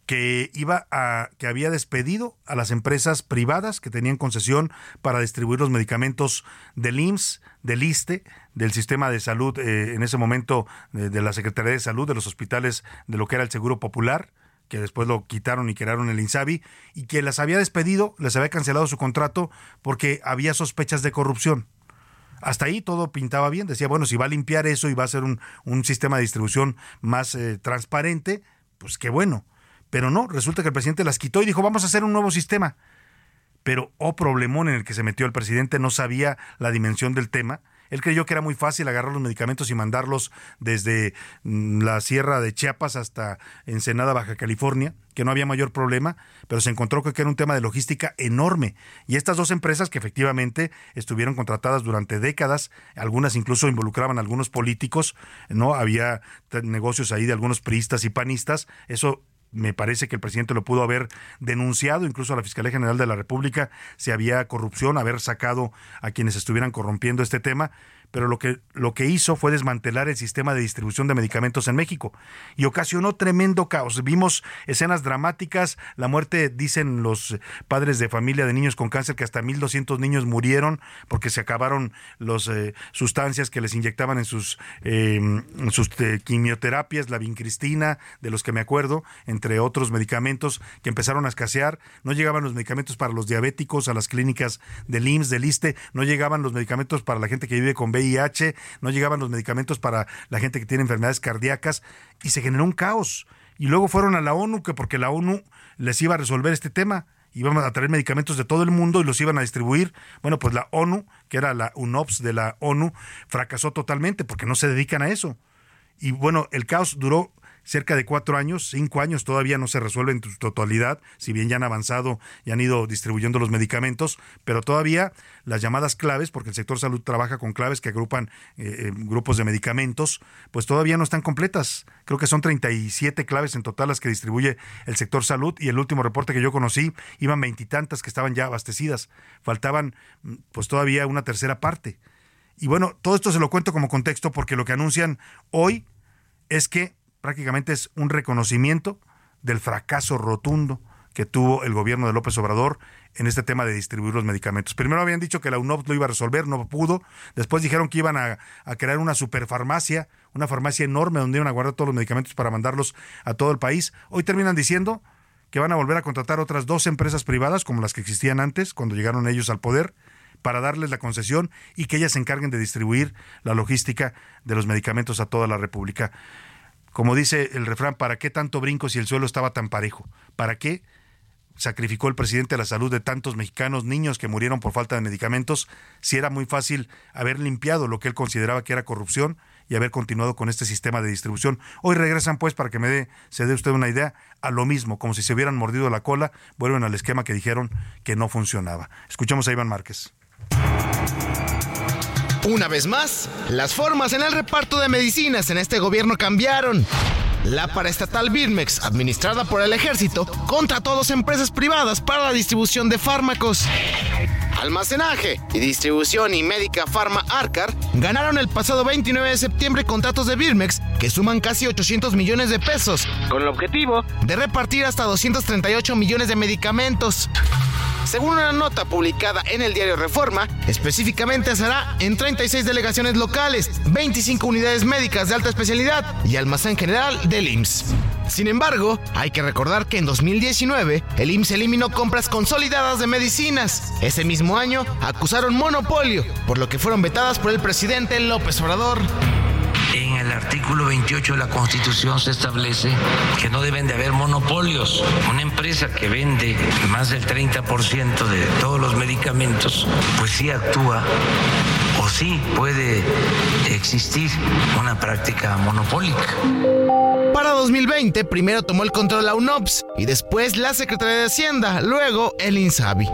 S6: que iba a que había despedido a las empresas privadas que tenían concesión para distribuir los medicamentos del IMSS, del ISTE, del sistema de salud eh, en ese momento de, la Secretaría de Salud, de los hospitales de lo que era el Seguro Popular, que después lo quitaron y crearon el INSABI, y que las había despedido, les había cancelado su contrato porque había sospechas de corrupción. Hasta ahí todo pintaba bien. Decía, bueno, si va a limpiar eso y va a ser un, sistema de distribución más eh, transparente, pues qué bueno. Pero no, resulta que el presidente las quitó y dijo, vamos a hacer un nuevo sistema. Pero, oh problemón en el que se metió el presidente, no sabía la dimensión del tema. Él creyó que era muy fácil agarrar los medicamentos y mandarlos desde mm, la sierra de Chiapas hasta Ensenada, Baja California, que no había mayor problema, pero se encontró que era un tema de logística enorme. Y estas dos empresas que efectivamente estuvieron contratadas durante décadas, algunas incluso involucraban a algunos políticos, ¿no? Había negocios ahí de algunos priistas y panistas, eso me parece que el presidente lo pudo haber denunciado, incluso a la Fiscalía General de la República, si había corrupción, haber sacado a quienes estuvieran corrompiendo este tema pero lo que, lo que hizo fue desmantelar el sistema de distribución de medicamentos en México y ocasionó tremendo caos. Vimos escenas dramáticas, la muerte, dicen los padres de familia de niños con cáncer, que hasta 1.200 niños murieron porque se acabaron las eh, sustancias que les inyectaban en sus, em, sus eh, quimioterapias, la vincristina, de los que me acuerdo, entre otros medicamentos que empezaron a escasear. No llegaban los medicamentos para los diabéticos a las clínicas del IMSS, del ISTE, no llegaban los medicamentos para la gente que vive con VIH, no llegaban los medicamentos para la gente que tiene enfermedades cardíacas y se generó un caos. Y luego fueron a la ONU, que porque la ONU les iba a resolver este tema iban a traer medicamentos de todo el mundo y los iban a distribuir. Bueno, pues la ONU, que era la UNOPS de la ONU, fracasó totalmente porque no se dedican a eso. Y bueno, el caos duró cerca de cuatro años, cinco años todavía no se resuelve en su totalidad, si bien ya han avanzado y han ido distribuyendo los medicamentos, pero todavía las llamadas claves, porque el sector salud trabaja con claves que agrupan eh, eh, grupos de medicamentos, pues todavía no están completas. Creo que son 37 claves en total las que distribuye el sector salud y el último reporte que yo conocí iban veintitantas que estaban ya abastecidas. Faltaban pues todavía una tercera parte. Y bueno, todo esto se lo cuento como contexto porque lo que anuncian hoy es que prácticamente es un reconocimiento del fracaso rotundo que tuvo el gobierno de López Obrador en este tema de distribuir los medicamentos. Primero habían dicho que la UNOP lo iba a resolver, no pudo. Después dijeron que iban a, crear una superfarmacia, una farmacia enorme donde iban a guardar todos los medicamentos para mandarlos a todo el país. Hoy terminan diciendo que van a volver a contratar otras dos empresas privadas, como las que existían antes, cuando llegaron ellos al poder, para darles la concesión y que ellas se encarguen de distribuir la logística de los medicamentos a toda la República. Como dice el refrán, ¿para qué tanto brinco si el suelo estaba tan parejo? ¿Para qué sacrificó el presidente la salud de tantos mexicanos, niños que murieron por falta de medicamentos, si era muy fácil haber limpiado lo que él consideraba que era corrupción y haber continuado con este sistema de distribución. Hoy regresan pues para que me dé, se dé usted una idea, a lo mismo, como si se hubieran mordido la cola, vuelven al esquema que dijeron que no funcionaba. Escuchamos a Iván Márquez.
S25: Una vez más, las formas en el reparto de medicinas en este gobierno cambiaron. La paraestatal Birmex, administrada por el ejército, contrató dos empresas privadas para la distribución de fármacos. Almacenaje y distribución y médica Pharma Arcar ganaron el pasado 29 de septiembre contratos de Birmex que suman casi 800 millones de pesos, con el objetivo de repartir hasta 238 millones de medicamentos. Según una nota publicada en el diario Reforma, específicamente será en 36 delegaciones locales, 25 unidades médicas de alta especialidad y almacén general del IMSS. Sin embargo, hay que recordar que en 2019 el IMSS eliminó compras consolidadas de medicinas. Ese mismo año acusaron monopolio, por lo que fueron vetadas por el presidente López Obrador.
S4: Artículo 28 de la Constitución se establece que no deben de haber monopolios. Una empresa que vende más del 30% de todos los medicamentos, pues sí actúa o sí puede existir una práctica monopólica.
S25: Para 2020, primero tomó el control la UNOPS y después la Secretaría de Hacienda, luego el INSABI.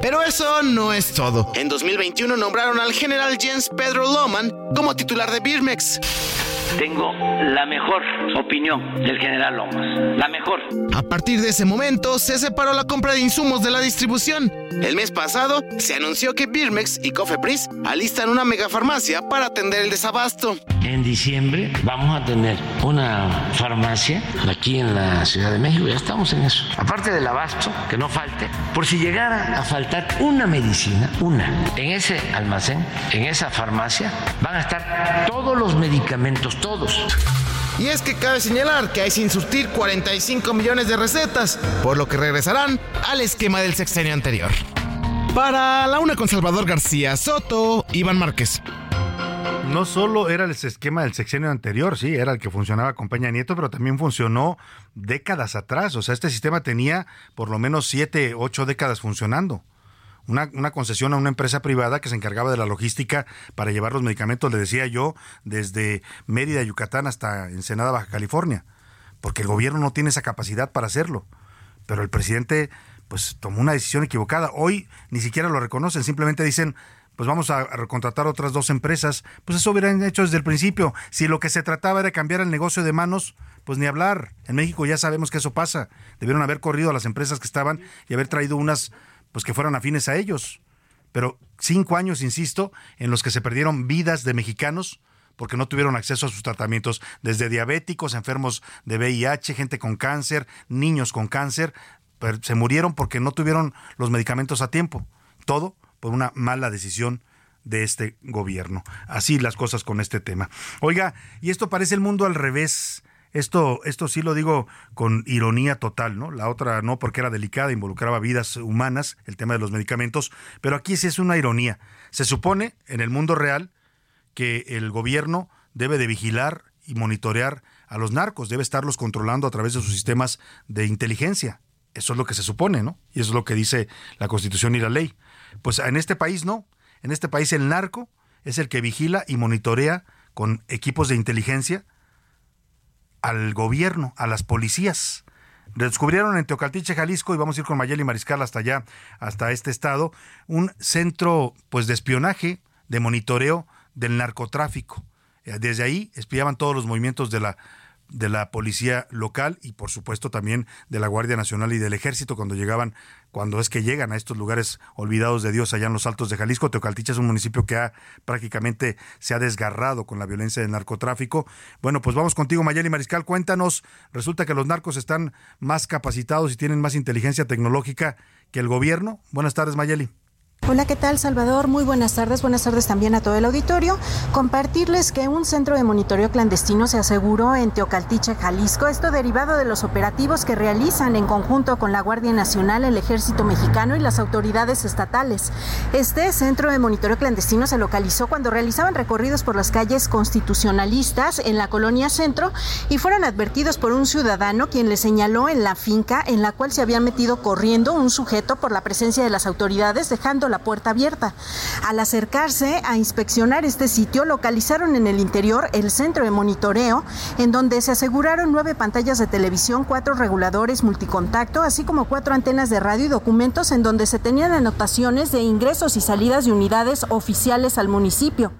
S25: Pero eso no es todo. En 2021 nombraron al general Jens Pedro Loman como titular de Birmex.
S26: Tengo la mejor opinión del general Lomas. La mejor.
S25: A partir de ese momento se separó la compra de insumos de la distribución. El mes pasado se anunció que Birmex y Cofepris alistan una megafarmacia para atender el desabasto.
S4: En diciembre vamos a tener una farmacia aquí en la Ciudad de México. Ya estamos en eso. Aparte del abasto, que no falte, por si llegara a faltar una medicina, una, en ese almacén, en esa farmacia, van a estar todos los medicamentos todos.
S25: Y es que cabe señalar que hay sin surtir 45 millones de recetas, por lo que regresarán al esquema del sexenio anterior. Para la una con Salvador García Soto, Iván Márquez.
S6: No solo era el esquema del sexenio anterior, sí, era el que funcionaba con Peña Nieto, pero también funcionó décadas atrás. O sea, este sistema tenía por lo menos siete, ocho décadas funcionando una, concesión a una empresa privada que se encargaba de la logística para llevar los medicamentos, le decía yo, desde Mérida, Yucatán hasta Ensenada, Baja California, porque el gobierno no tiene esa capacidad para hacerlo. Pero el presidente pues tomó una decisión equivocada. Hoy ni siquiera lo reconocen, simplemente dicen, pues vamos a recontratar otras dos empresas. Pues eso hubieran hecho desde el principio. Si lo que se trataba era cambiar el negocio de manos, pues ni hablar. En México ya sabemos que eso pasa. Debieron haber corrido a las empresas que estaban y haber traído unas pues que fueran afines a ellos. Pero cinco años, insisto, en los que se perdieron vidas de mexicanos porque no tuvieron acceso a sus tratamientos, desde diabéticos, enfermos de VIH, gente con cáncer, niños con cáncer, se murieron porque no tuvieron los medicamentos a tiempo. Todo por una mala decisión de este gobierno. Así las cosas con este tema. Oiga, y esto parece el mundo al revés. Esto, esto sí lo digo con ironía total, ¿no? La otra no, porque era delicada, involucraba vidas humanas, el tema de los medicamentos, pero aquí sí es una ironía. Se supone, en el mundo real, que el gobierno debe de vigilar y monitorear a los narcos, debe estarlos controlando a través de sus sistemas de inteligencia. Eso es lo que se supone, ¿no? Y eso es lo que dice la Constitución y la ley. Pues en este país no. En este país el narco es el que vigila y monitorea con equipos de inteligencia al gobierno, a las policías. Descubrieron en Teocaltiche, Jalisco, y vamos a ir con Mayeli Mariscal hasta allá, hasta este estado, un centro pues de espionaje, de monitoreo del narcotráfico. Eh, desde ahí espiaban todos los movimientos de la de la policía local y por supuesto también de la Guardia Nacional y del Ejército cuando llegaban, cuando es que llegan a estos lugares olvidados de Dios allá en los altos de Jalisco. Teocaltiche es un municipio que ha prácticamente se ha desgarrado con la violencia del narcotráfico. Bueno, pues vamos contigo Mayeli Mariscal, cuéntanos, resulta que los narcos están más capacitados y tienen más inteligencia tecnológica que el gobierno. Buenas tardes Mayeli.
S27: Hola, ¿qué tal Salvador? Muy buenas tardes, buenas tardes también a todo el auditorio. Compartirles que un centro de monitoreo clandestino se aseguró en Teocaltiche, Jalisco, esto derivado de los operativos que realizan en conjunto con la Guardia Nacional, el Ejército Mexicano y las autoridades estatales. Este centro de monitoreo clandestino se localizó cuando realizaban recorridos por las calles constitucionalistas en la colonia centro y fueron advertidos por un ciudadano quien le señaló en la finca en la cual se había metido corriendo un sujeto por la presencia de las autoridades, dejando la puerta abierta. Al acercarse a inspeccionar este sitio, localizaron en el interior el centro de monitoreo, en donde se aseguraron nueve pantallas de televisión, cuatro reguladores multicontacto, así como cuatro antenas de radio y documentos en donde se tenían anotaciones de ingresos y salidas de unidades oficiales al municipio.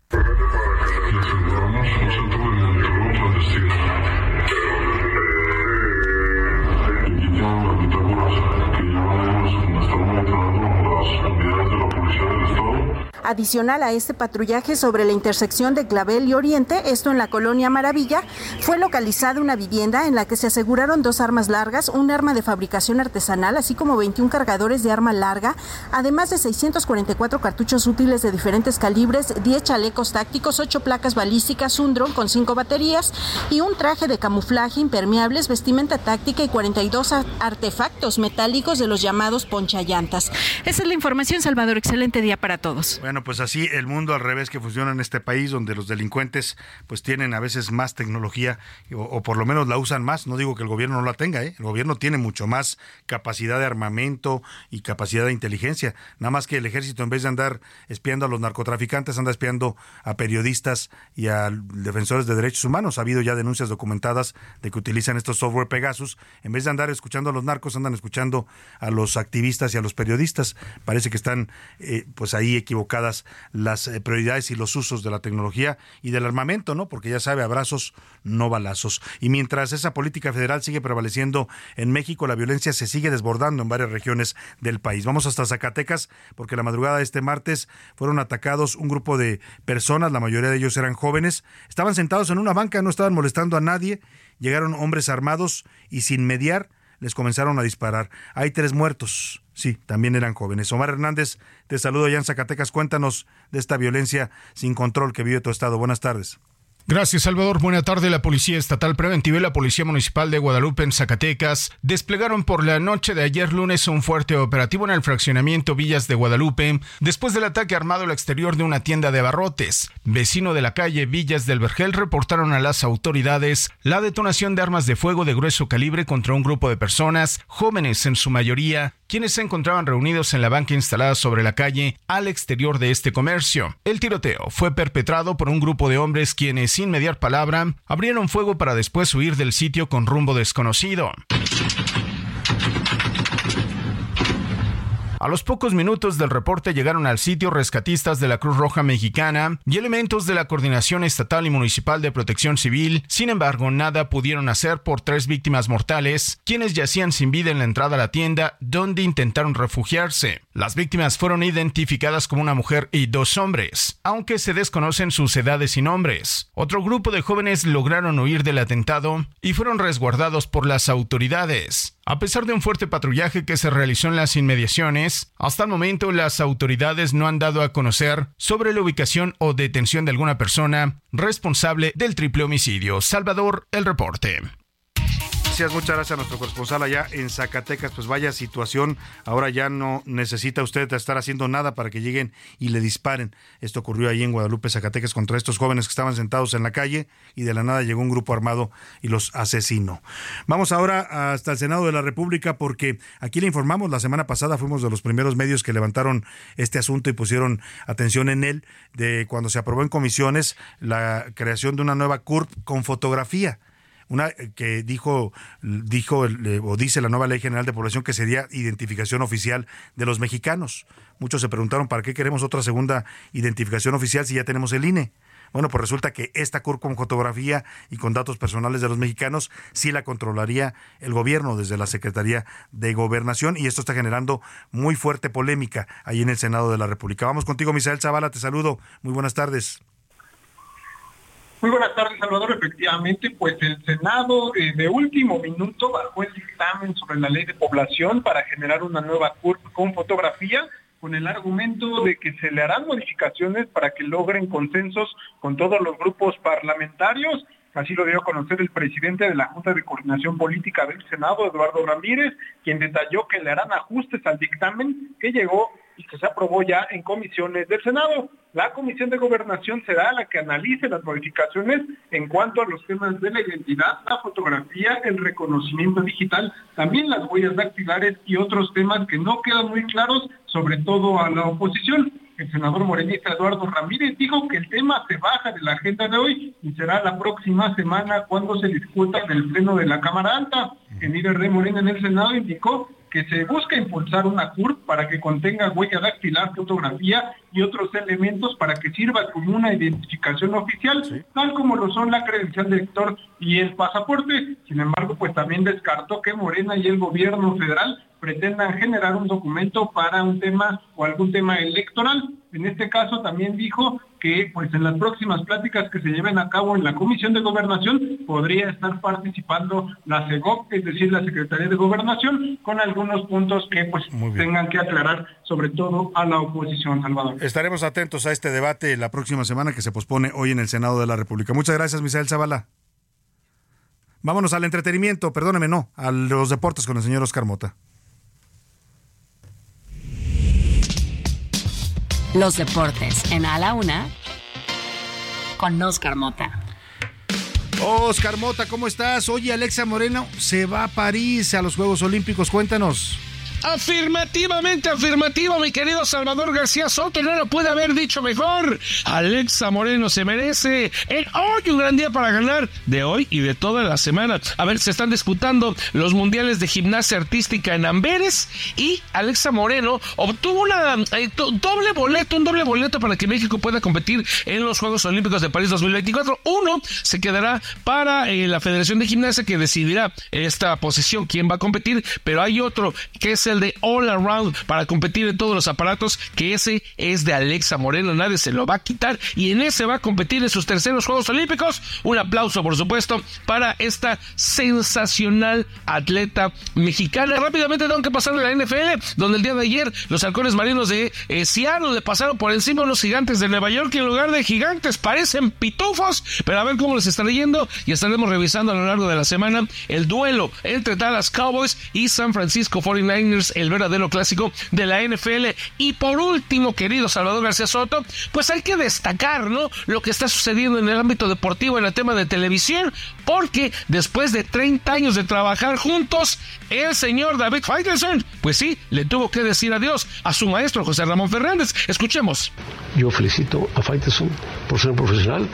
S27: Adicional a este patrullaje sobre la intersección de Clavel y Oriente, esto en la colonia Maravilla, fue localizada una vivienda en la que se aseguraron dos armas largas, un arma de fabricación artesanal, así como 21 cargadores de arma larga, además de 644 cartuchos útiles de diferentes calibres, 10 chalecos tácticos, 8 placas balísticas, un dron con 5 baterías y un traje de camuflaje impermeables, vestimenta táctica y 42 artefactos metálicos de los llamados ponchallantas. Esa es la información, Salvador. Excelente día para todos.
S6: Bueno, pues así el mundo al revés que funciona en este país, donde los delincuentes pues tienen a veces más tecnología o, por lo menos la usan más. No digo que el gobierno no la tenga, ¿eh? el gobierno tiene mucho más capacidad de armamento y capacidad de inteligencia. Nada más que el ejército en vez de andar espiando a los narcotraficantes, anda espiando a periodistas y a defensores de derechos humanos. Ha habido ya denuncias documentadas de que utilizan estos software Pegasus. En vez de andar escuchando a los narcos, andan escuchando a los activistas y a los periodistas. Parece que están eh, pues ahí las eh, prioridades y los usos de la tecnología y del armamento, ¿no? Porque ya sabe, abrazos, no balazos. Y mientras esa política federal sigue prevaleciendo en México, la violencia se sigue desbordando en varias regiones del país. Vamos hasta Zacatecas, porque la madrugada de este martes fueron atacados un grupo de personas, la mayoría de ellos eran jóvenes, estaban sentados en una banca, no estaban molestando a nadie, llegaron hombres armados y sin mediar les comenzaron a disparar. Hay tres muertos. Sí, también eran jóvenes. Omar Hernández, te saludo allá en Zacatecas. Cuéntanos de esta violencia sin control que vive tu estado. Buenas tardes.
S28: Gracias, Salvador. Buena tarde. La Policía Estatal Preventiva y la Policía Municipal de Guadalupe en Zacatecas desplegaron por la noche de ayer lunes un fuerte operativo en el fraccionamiento Villas de Guadalupe después del ataque armado al exterior de una tienda de barrotes. Vecino de la calle Villas del Vergel reportaron a las autoridades la detonación de armas de fuego de grueso calibre contra un grupo de personas, jóvenes en su mayoría, quienes se encontraban reunidos en la banca instalada sobre la calle al exterior de este comercio. El tiroteo fue perpetrado por un grupo de hombres quienes, sin mediar palabra, abrieron fuego para después huir del sitio con rumbo desconocido. A los pocos minutos del reporte llegaron al sitio rescatistas de la Cruz Roja Mexicana y elementos de la Coordinación Estatal y Municipal de Protección Civil. Sin embargo, nada pudieron hacer por tres víctimas mortales, quienes yacían sin vida en la entrada a la tienda, donde intentaron refugiarse. Las víctimas fueron identificadas como una mujer y dos hombres, aunque se desconocen sus edades y nombres. Otro grupo de jóvenes lograron huir del atentado y fueron resguardados por las autoridades. A pesar de un fuerte patrullaje que se realizó en las inmediaciones, hasta el momento las autoridades no han dado a conocer sobre la ubicación o detención de alguna persona responsable del triple homicidio. Salvador, el reporte
S6: muchas gracias a nuestro corresponsal allá en Zacatecas. Pues vaya situación, ahora ya no necesita usted estar haciendo nada para que lleguen y le disparen. Esto ocurrió ahí en Guadalupe, Zacatecas, contra estos jóvenes que estaban sentados en la calle y de la nada llegó un grupo armado y los asesinó. Vamos ahora hasta el Senado de la República porque aquí le informamos, la semana pasada fuimos de los primeros medios que levantaron este asunto y pusieron atención en él, de cuando se aprobó en comisiones la creación de una nueva CURP con fotografía una eh, que dijo, dijo o dice la nueva Ley General de Población que sería identificación oficial de los mexicanos. Muchos se preguntaron para qué queremos otra segunda identificación oficial si ya tenemos el INE. Bueno, pues resulta que esta CUR con fotografía y con datos personales de los mexicanos sí la controlaría el gobierno desde la Secretaría de Gobernación y esto está generando muy fuerte polémica ahí en el Senado de la República. Vamos contigo, Misael Zavala, te saludo. Muy buenas tardes.
S29: Muy buenas tardes, Salvador. Efectivamente, pues el Senado eh, de último minuto bajó el dictamen sobre la ley de población para generar una nueva CURP con fotografía con el argumento de que se le harán modificaciones para que logren consensos con todos los grupos parlamentarios. Así lo dio a conocer el presidente de la Junta de Coordinación Política del Senado, Eduardo Ramírez, quien detalló que le harán ajustes al dictamen que llegó y que se aprobó ya en comisiones del Senado. La Comisión de Gobernación será la que analice las modificaciones en cuanto a los temas de la identidad, la fotografía, el reconocimiento digital, también las huellas dactilares y otros temas que no quedan muy claros, sobre todo a la oposición. El senador morenista Eduardo Ramírez dijo que el tema se baja de la agenda de hoy y será la próxima semana cuando se discuta en el pleno de la Cámara Alta. El líder de Morena en el Senado indicó que se busca impulsar una CURP para que contenga huella dactilar, fotografía y otros elementos para que sirva como una identificación oficial, tal como lo son la credencial de lector y el pasaporte. Sin embargo, pues también descartó que Morena y el gobierno federal pretendan generar un documento para un tema o algún tema electoral. En este caso también dijo que pues en las próximas pláticas que se lleven a cabo en la Comisión de Gobernación podría estar participando la CEGOP, es decir, la Secretaría de Gobernación, con algunos puntos que pues tengan que aclarar sobre todo a la oposición, Salvador.
S6: Estaremos atentos a este debate la próxima semana que se pospone hoy en el Senado de la República. Muchas gracias, Misael Zavala. Vámonos al entretenimiento, perdóneme, no, a los deportes con el señor Oscar Mota.
S7: Los deportes en A la Una con Oscar Mota.
S6: Oscar Mota, ¿cómo estás? Oye, Alexa Moreno se va a París a los Juegos Olímpicos. Cuéntanos.
S30: Afirmativamente, afirmativo, mi querido Salvador García Soto, no lo puede haber dicho mejor. Alexa Moreno se merece el hoy un gran día para ganar de hoy y de toda la semana. A ver, se están disputando los mundiales de gimnasia artística en Amberes y Alexa Moreno obtuvo una eh, doble boleto, un doble boleto para que México pueda competir en los Juegos Olímpicos de París 2024. Uno se quedará para eh, la Federación de Gimnasia que decidirá esta posición quién va a competir, pero hay otro que es el de All Around para competir en todos los aparatos, que ese es de Alexa Moreno, nadie se lo va a quitar y en ese va a competir en sus terceros Juegos Olímpicos. Un aplauso, por supuesto, para esta sensacional atleta mexicana. Rápidamente tengo que pasar de la NFL, donde el día de ayer los halcones marinos de eh, Seattle le pasaron por encima a los gigantes de Nueva York y en lugar de gigantes parecen pitufos, pero a ver cómo les está yendo y estaremos revisando a lo largo de la semana el duelo entre Dallas Cowboys y San Francisco 49ers el verdadero clásico de la NFL. Y por último, querido Salvador García Soto, pues hay que destacar, ¿no? Lo que está sucediendo en el ámbito deportivo, en el tema de televisión, porque después de 30 años de trabajar juntos, el señor David Faitelson, pues sí, le tuvo que decir adiós a su maestro José Ramón Fernández. Escuchemos.
S31: Yo felicito a Faitelson por ser un profesional.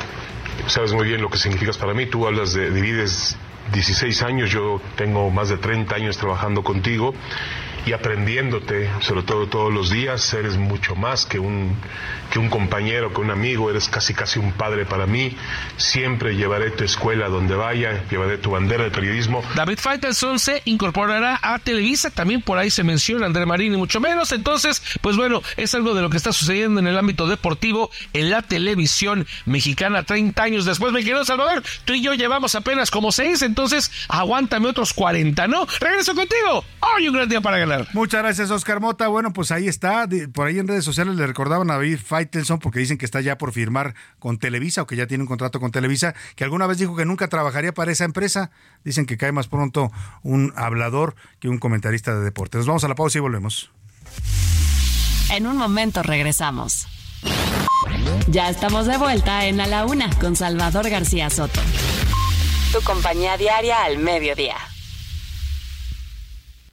S32: Sabes muy bien lo que significas para mí. Tú hablas de divides 16 años, yo tengo más de 30 años trabajando contigo y aprendiéndote, sobre todo todos los días, eres mucho más que un, que un compañero, que un amigo, eres casi casi un padre para mí. Siempre llevaré tu escuela donde vaya, llevaré tu bandera de periodismo.
S30: David Faitelson se incorporará a Televisa, también por ahí se menciona André Marín y mucho menos. Entonces, pues bueno, es algo de lo que está sucediendo en el ámbito deportivo en la televisión mexicana 30 años después. Me querido Salvador, tú y yo llevamos apenas como 6, entonces aguántame otros 40, ¿no? Regreso contigo. Hoy un gran día para ganar.
S6: Muchas gracias, Oscar Mota. Bueno, pues ahí está. Por ahí en redes sociales le recordaban a David Faitelson porque dicen que está ya por firmar con Televisa o que ya tiene un contrato con Televisa, que alguna vez dijo que nunca trabajaría para esa empresa. Dicen que cae más pronto un hablador que un comentarista de deportes. Nos vamos a la pausa y volvemos.
S7: En un momento regresamos. Ya estamos de vuelta en A la Una con Salvador García Soto. Tu compañía diaria al mediodía.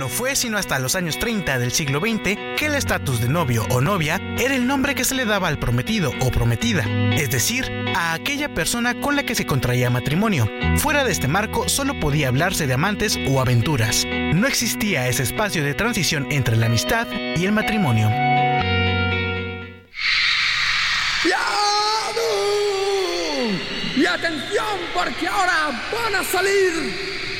S12: No fue sino hasta los años 30 del siglo XX que el estatus de novio o novia era el nombre que se le daba al prometido o prometida, es decir, a aquella persona con la que se contraía matrimonio. Fuera de este marco solo podía hablarse de amantes o aventuras. No existía ese espacio de transición entre la amistad y el matrimonio.
S33: Y atención porque ahora van a salir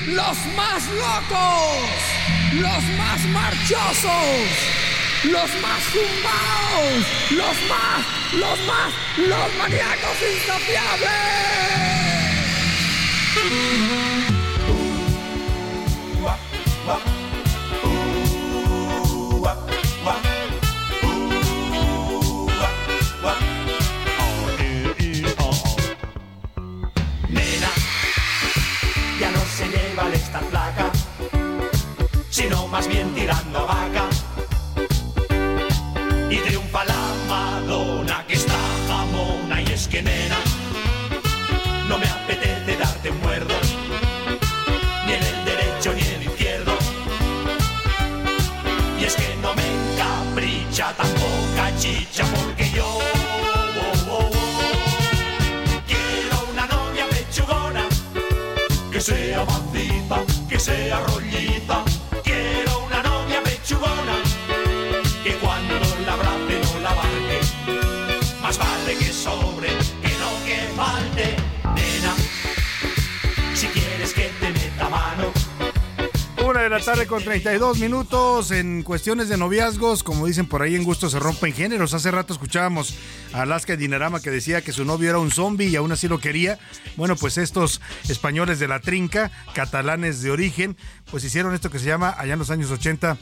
S33: los más locos los más marchosos, los más zumbados, los más, los más, los maníacos insaciables.
S34: Más bien tirando a vaca. Y triunfa la Madonna que está jamona y es que nena, no me apetece darte un muerdo, ni en el derecho ni en el izquierdo. Y es que no me encapricha tampoco chicha porque yo quiero una sea maciza, que sea rollita.
S6: De la tarde con 32 minutos en cuestiones de noviazgos, como dicen por ahí en gusto se rompen géneros. Hace rato escuchábamos a Alaska Dinarama que decía que su novio era un zombie y aún así lo quería. Bueno, pues estos españoles de la trinca, catalanes de origen, pues hicieron esto que se llama allá en los años 80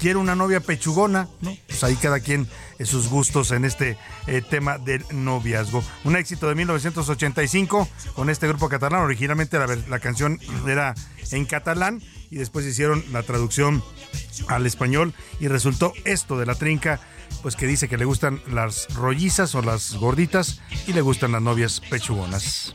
S6: quiero una novia pechugona, ¿no? Pues ahí cada quien eh, sus gustos en este eh, tema del noviazgo. Un éxito de 1985 con este grupo catalán. Originalmente la, la canción era en catalán y después hicieron la traducción al español y resultó esto de la trinca, pues que dice que le gustan las rollizas o las gorditas y le gustan las novias pechugonas.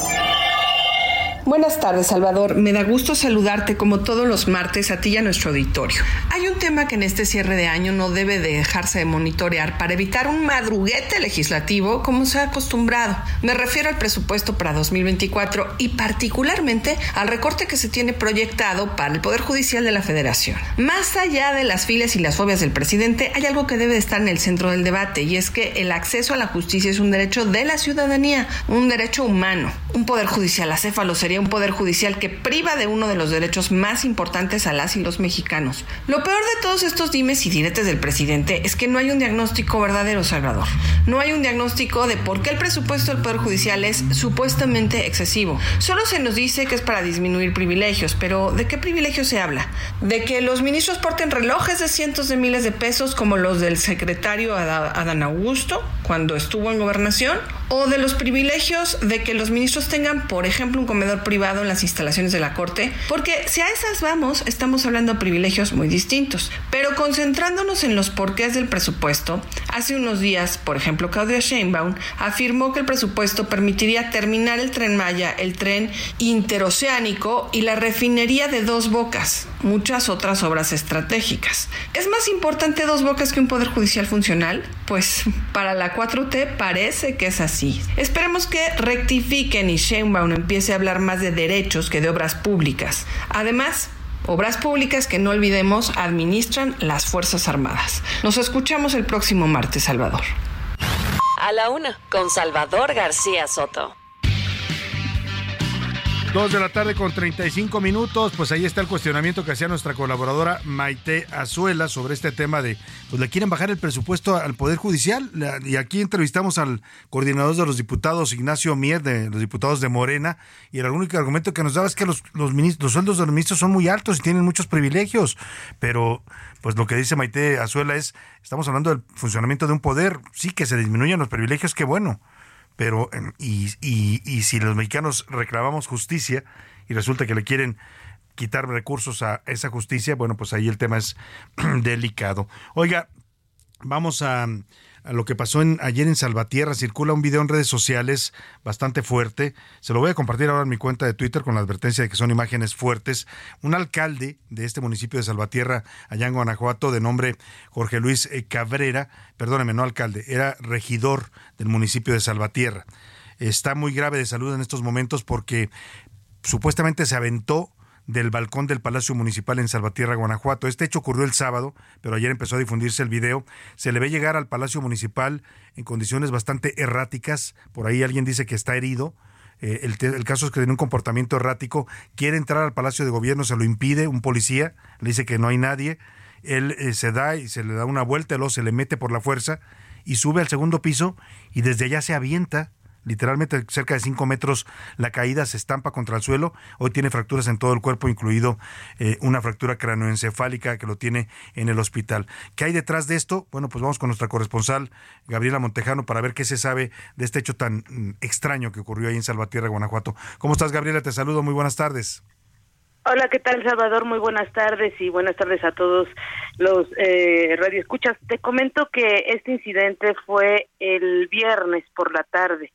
S35: Buenas tardes, Salvador. Me da gusto saludarte como todos los martes a ti y a nuestro auditorio. Hay un tema que en este cierre de año no debe de dejarse de monitorear para evitar un madruguete legislativo como se ha acostumbrado. Me refiero al presupuesto para 2024 y particularmente al recorte que se tiene proyectado para el Poder Judicial de la Federación. Más allá de las filas y las fobias del presidente, hay algo que debe de estar en el centro del debate y es que el acceso a la justicia es un derecho de la ciudadanía, un derecho humano. Un Poder Judicial acéfalo sería un poder judicial que priva de uno de los derechos más importantes a las y los mexicanos. Lo peor de todos estos dimes y diretes del presidente es que no hay un diagnóstico verdadero, Salvador. No hay un diagnóstico de por qué el presupuesto del poder judicial es supuestamente excesivo. Solo se nos dice que es para disminuir privilegios, pero ¿de qué privilegios se habla? ¿De que los ministros porten relojes de cientos de miles de pesos como los del secretario Adán Augusto cuando estuvo en gobernación? ¿O de los privilegios de que los ministros tengan, por ejemplo, un comedor privado en las instalaciones de la Corte, porque si a esas vamos, estamos hablando de privilegios muy distintos. Pero concentrándonos en los porqués del presupuesto, hace unos días, por ejemplo, Claudia Sheinbaum afirmó que el presupuesto permitiría terminar el tren Maya, el tren interoceánico y la refinería de dos bocas, muchas otras obras estratégicas. ¿Es más importante dos bocas que un poder judicial funcional? Pues para la 4T parece que es así. Esperemos que rectifiquen y Sheinbaum empiece a hablar más de derechos que de obras públicas. Además, Obras públicas que no olvidemos administran las Fuerzas Armadas. Nos escuchamos el próximo martes, Salvador.
S7: A la una, con Salvador García Soto.
S6: Dos de la tarde con 35 minutos, pues ahí está el cuestionamiento que hacía nuestra colaboradora Maite Azuela sobre este tema de, pues le quieren bajar el presupuesto al Poder Judicial. Y aquí entrevistamos al coordinador de los diputados, Ignacio Mier, de los diputados de Morena, y el único argumento que nos daba es que los, los, los sueldos de los ministros son muy altos y tienen muchos privilegios. Pero, pues lo que dice Maite Azuela es, estamos hablando del funcionamiento de un poder, sí que se disminuyan los privilegios, qué bueno pero y, y, y, si los mexicanos reclamamos justicia y resulta que le quieren quitar recursos a esa justicia, bueno, pues ahí el tema es delicado. Oiga, vamos a, a lo que pasó en, ayer en Salvatierra. Circula un video en redes sociales bastante fuerte. Se lo voy a compartir ahora en mi cuenta de Twitter con la advertencia de que son imágenes fuertes. Un alcalde de este municipio de Salvatierra, allá en Guanajuato, de nombre Jorge Luis eh, Cabrera, perdóneme, no alcalde, era regidor del municipio de Salvatierra. Está muy grave de salud en estos momentos porque supuestamente se aventó del balcón del Palacio Municipal en Salvatierra, Guanajuato. Este hecho ocurrió el sábado, pero ayer empezó a difundirse el video. Se le ve llegar al Palacio Municipal en condiciones bastante erráticas. Por ahí alguien dice que está herido. Eh, el, caso es que tiene un comportamiento errático. Quiere entrar al Palacio de Gobierno, se lo impide un policía, le dice que no hay nadie. Él eh, se da y se le da una vuelta, luego se le mete por la fuerza y sube al segundo piso y desde allá se avienta literalmente cerca de 5 metros la caída, se estampa contra el suelo, hoy tiene fracturas en todo el cuerpo, incluido eh, una fractura cráneoencefálica que lo tiene en el hospital. ¿Qué hay detrás de esto? Bueno, pues vamos con nuestra corresponsal Gabriela Montejano para ver qué se sabe de este hecho tan mm, extraño que ocurrió ahí en Salvatierra, Guanajuato. ¿Cómo estás, Gabriela? Te saludo, muy buenas tardes.
S36: Hola, ¿qué tal, Salvador? Muy buenas tardes y buenas tardes a todos los eh, radioescuchas. Te comento que este incidente fue el viernes por la tarde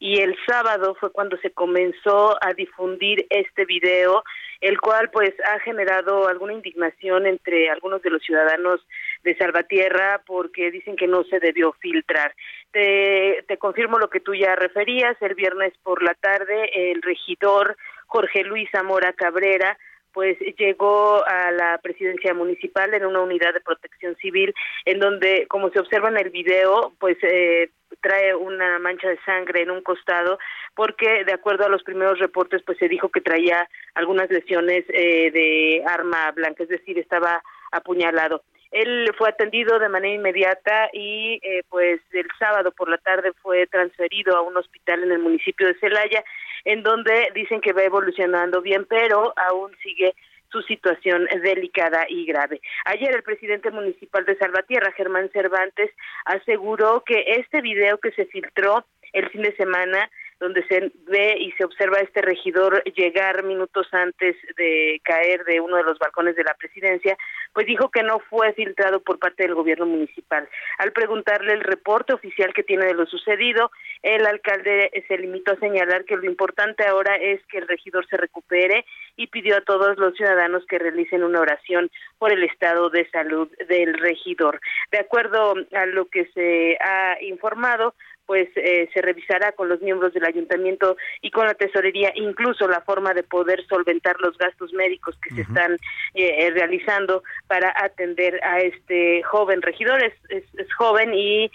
S36: y el sábado fue cuando se comenzó a difundir este video, el cual pues ha generado alguna indignación entre algunos de los ciudadanos de Salvatierra porque dicen que no se debió filtrar. Te, te confirmo lo que tú ya referías, el viernes por la tarde el regidor Jorge Luis Zamora Cabrera, pues llegó a la presidencia municipal en una unidad de protección civil en donde como se observa en el video pues eh, trae una mancha de sangre en un costado porque de acuerdo a los primeros reportes pues se dijo que traía algunas lesiones eh, de arma blanca es decir estaba apuñalado. Él fue atendido de manera inmediata y eh, pues el sábado por la tarde fue transferido a un hospital en el municipio de Celaya, en donde dicen que va evolucionando bien, pero aún sigue su situación delicada y grave. Ayer el presidente municipal de Salvatierra, Germán Cervantes, aseguró que este video que se filtró el fin de semana donde se ve y se observa a este regidor llegar minutos antes de caer de uno de los balcones de la presidencia, pues dijo que no fue filtrado por parte del gobierno municipal. Al preguntarle el reporte oficial que tiene de lo sucedido, el alcalde se limitó a señalar que lo importante ahora es que el regidor se recupere y pidió a todos los ciudadanos que realicen una oración por el estado de salud del regidor. De acuerdo a lo que se ha informado, pues eh, se revisará con los miembros del ayuntamiento y con la tesorería incluso la forma de poder solventar los gastos médicos que se están eh, eh, realizando para atender a este joven regidor. Es, es, joven y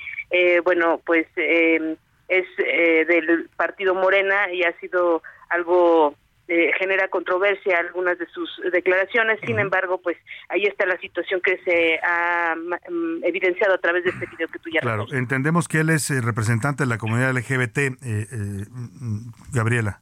S36: bueno pues es del partido Morena y ha sido algo eh, genera controversia algunas de sus declaraciones. Sin embargo, pues ahí está la situación que se ha mm, evidenciado a través de este video que tú ya
S6: Claro, entendemos que él es eh, representante de la comunidad LGBT, eh, mm, Gabriela.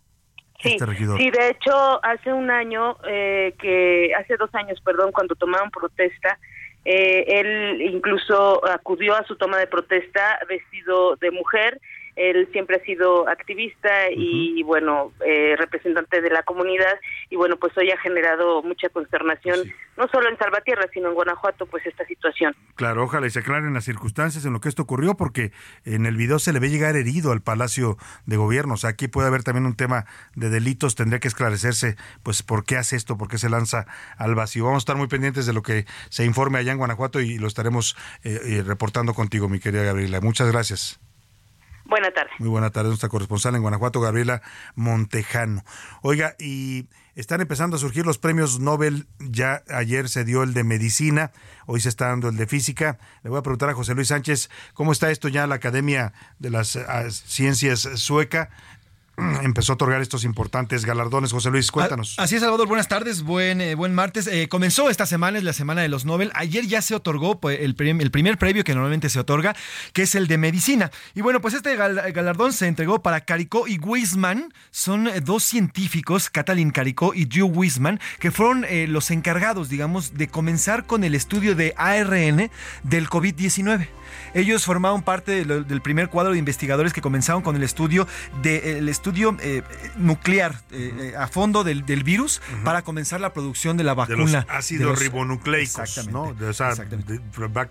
S36: Sí, este sí, de hecho, hace un año, que hace dos años, perdón, cuando tomaron protesta, él incluso acudió a su toma de protesta vestido de mujer él siempre ha sido activista y, bueno, eh, representante de la comunidad y bueno, pues hoy ha generado mucha consternación, no solo en Salvatierra, sino en Guanajuato, pues esta situación.
S6: Claro, ojalá y se aclaren las circunstancias en lo que esto ocurrió, porque en el video se le ve llegar herido al Palacio de Gobierno. O sea, aquí puede haber también un tema de delitos, tendría que esclarecerse, pues, por qué hace esto, por qué se lanza al vacío. Vamos a estar muy pendientes de lo que se informe allá en Guanajuato y lo estaremos eh, eh, reportando contigo, mi querida Gabriela. Muchas gracias.
S36: Buenas tardes.
S6: Muy buena tarde, nuestra corresponsal en Guanajuato, Gabriela Montejano. Oiga, y están empezando a surgir los premios Nobel. Ya ayer se dio el de medicina, hoy se está dando el de física. Le voy a preguntar a José Luis Sánchez cómo está esto ya la Academia de las ah, Ciencias Sueca. empezó a otorgar estos importantes galardones. José Luis, cuéntanos.
S37: Así es, Salvador. Buenas tardes, buen, eh, buen martes. Eh, comenzó esta semana, es la semana de los Nobel. Ayer ya se otorgó pues, el, el, primer premio que normalmente se otorga, que es el de medicina. Y bueno, pues este galardón se entregó para Caricó y Wiseman. Son eh, dos científicos, Katalin Caricó y Drew Wiseman, que fueron los encargados, digamos, de comenzar con el estudio de ARN del COVID-19. Ellos formaron parte del primer cuadro de investigadores que comenzaron con el estudio de, estudio eh, nuclear eh, eh, a fondo del, virus para comenzar la producción de la vacuna. De
S6: los ácidos ribonucleicos, ¿no?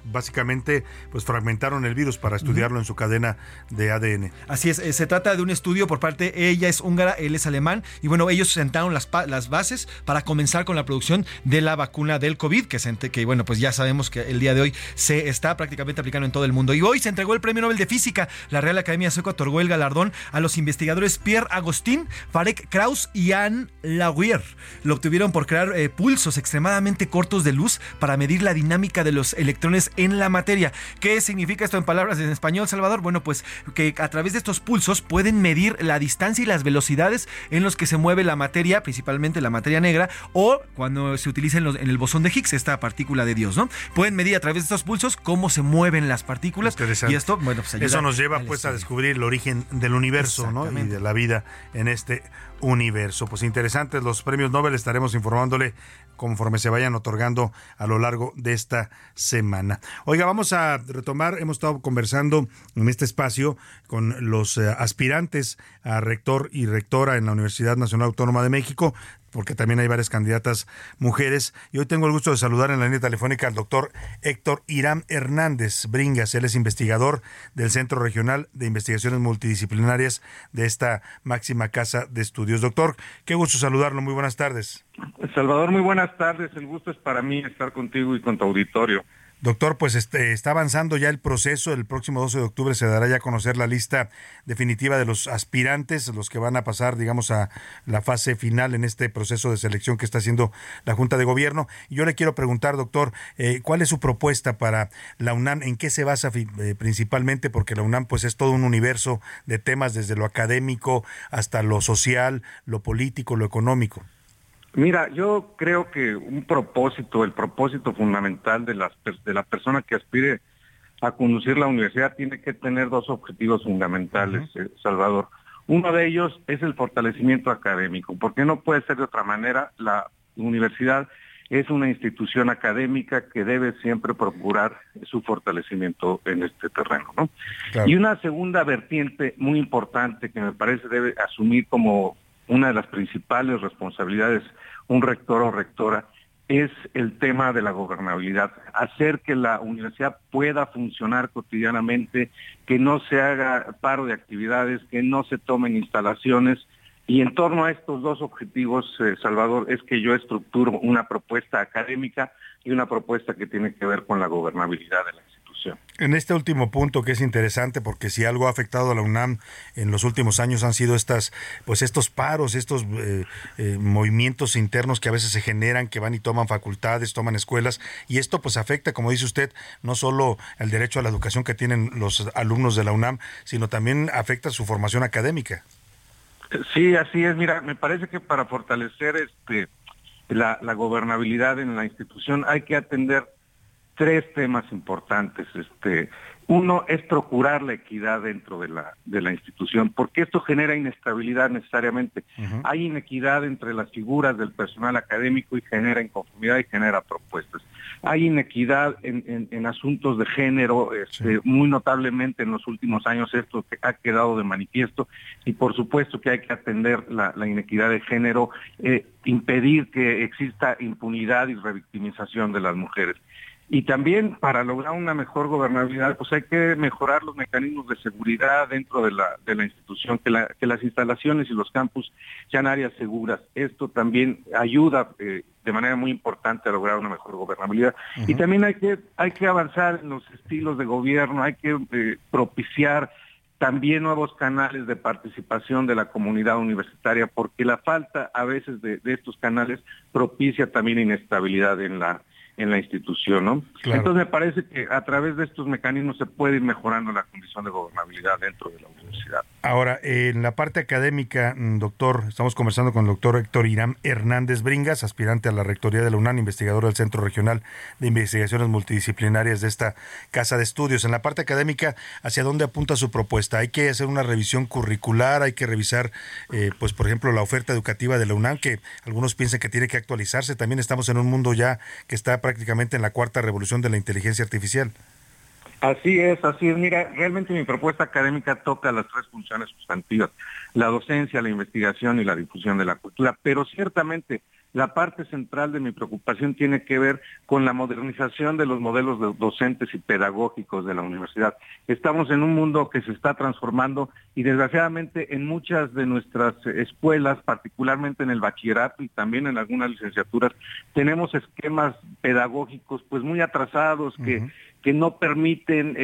S6: básicamente, pues fragmentaron el virus para estudiarlo en su cadena de ADN.
S37: Así es, se trata de un estudio por parte, ella es húngara, él es alemán, y bueno, ellos sentaron las, las bases para comenzar con la producción de la vacuna del COVID, que, que bueno, pues ya sabemos que el día de hoy se está prácticamente aplicando en todo el mundo. Y hoy se entregó el Premio Nobel de Física. La Real Academia Sueca otorgó el galardón a los investigadores Pierre Agustín, Farek Kraus y Anne Laguerre. Lo obtuvieron por crear eh, pulsos extremadamente cortos de luz para medir la dinámica de los electrones en la materia. ¿Qué significa esto en palabras en español, Salvador? Bueno, pues que a través de estos pulsos pueden medir la distancia y las velocidades en los que se mueve la materia, principalmente la materia negra, o cuando se utiliza en, el bosón de Higgs, esta partícula de Dios, ¿no? Pueden medir a través de estos pulsos cómo se mueven las partículas. Y esto, bueno, pues
S6: Eso nos lleva pues a descubrir el origen del universo, ¿no? Y de la vida en este universo. Pues interesantes los premios Nobel, estaremos informándole conforme se vayan otorgando a lo largo de esta semana. Oiga, vamos a retomar, hemos estado conversando en este espacio con los eh, aspirantes a rector y rectora en la Universidad Nacional Autónoma de México porque también hay varias candidatas mujeres. Y hoy tengo el gusto de saludar en la línea telefónica al doctor Héctor Irán Hernández Bringas. Él es investigador del Centro Regional de Investigaciones Multidisciplinarias de esta máxima casa de estudios. Doctor, qué gusto saludarlo. Muy buenas tardes.
S38: Salvador, muy buenas tardes. El gusto es para mí estar contigo y con tu auditorio.
S6: Doctor, pues este, está avanzando ya el proceso. El próximo 12 de octubre se dará ya a conocer la lista definitiva de los aspirantes, los que van a pasar, digamos, a la fase final en este proceso de selección que está haciendo la Junta de Gobierno. Y yo le quiero preguntar, doctor, eh, ¿cuál es su propuesta para la UNAM? ¿En qué se basa eh, principalmente? Porque la UNAM, pues, es todo un universo de temas desde lo académico hasta lo social, lo político, lo económico.
S38: Mira, yo creo que un propósito, el propósito fundamental de, las, de la persona que aspire a conducir la universidad tiene que tener dos objetivos fundamentales, eh, Salvador. Uno de ellos es el fortalecimiento académico, porque no puede ser de otra manera. La universidad es una institución académica que debe siempre procurar su fortalecimiento en este terreno. ¿no? Y una segunda vertiente muy importante que me parece debe asumir como una de las principales responsabilidades un rector o rectora es el tema de la gobernabilidad, hacer que la universidad pueda funcionar cotidianamente, que no se haga paro de actividades, que no se tomen instalaciones. Y en torno a estos dos objetivos, eh, Salvador, es que yo estructuro una propuesta académica y una propuesta que tiene que ver con la gobernabilidad de la
S6: en este último punto que es interesante porque si algo ha afectado a la UNAM en los últimos años han sido estas pues estos paros, estos eh, eh, movimientos internos que a veces se generan, que van y toman facultades, toman escuelas y esto pues afecta, como dice usted, no solo el derecho a la educación que tienen los alumnos de la UNAM, sino también afecta su formación académica.
S38: Sí, así es. Mira, me parece que para fortalecer este la, la gobernabilidad en la institución hay que atender tres temas importantes. Este, uno es procurar la equidad dentro de la, de la institución, porque esto genera inestabilidad necesariamente. Hay inequidad entre las figuras del personal académico y genera inconformidad y genera propuestas. Hay inequidad en, asuntos de género, este, muy notablemente en los últimos años esto ha quedado de manifiesto y por supuesto que hay que atender la, inequidad de género, eh, impedir que exista impunidad y revictimización de las mujeres. Y también para lograr una mejor gobernabilidad, pues hay que mejorar los mecanismos de seguridad dentro de la, de la institución, que, las instalaciones y los campus sean áreas seguras. Esto también ayuda eh, de manera muy importante a lograr una mejor gobernabilidad. Y también hay que, hay que avanzar en los estilos de gobierno, hay que eh, propiciar también nuevos canales de participación de la comunidad universitaria, porque la falta a veces de estos canales propicia también inestabilidad en la en la institución, ¿no? Entonces me parece que a través de estos mecanismos se puede ir mejorando la condición de gobernabilidad dentro de la universidad.
S6: Ahora, en la parte académica, mm, doctor, estamos conversando con el doctor Héctor Irán Hernández Bringas, aspirante a la rectoría de la UNAM, investigador del Centro Regional de Investigaciones Multidisciplinarias de esta Casa de Estudios. En la parte académica, ¿hacia dónde apunta su propuesta? ¿Hay que hacer una revisión curricular? ¿Hay que revisar, eh, pues, por ejemplo, la oferta educativa de la UNAM, que algunos piensan que tiene que actualizarse? También estamos en un mundo ya que está prácticamente en la cuarta revolución de la inteligencia artificial.
S38: Así es, así es. Mira, realmente mi propuesta académica toca las tres funciones sustantivas, la docencia, la investigación y la difusión de la cultura, pero ciertamente la parte central de mi preocupación tiene que ver con la modernización de los modelos docentes y pedagógicos de la universidad. Estamos en un mundo que se está transformando y desgraciadamente en muchas de nuestras escuelas, particularmente en el bachillerato y también en algunas licenciaturas, tenemos esquemas pedagógicos pues muy atrasados que que no permiten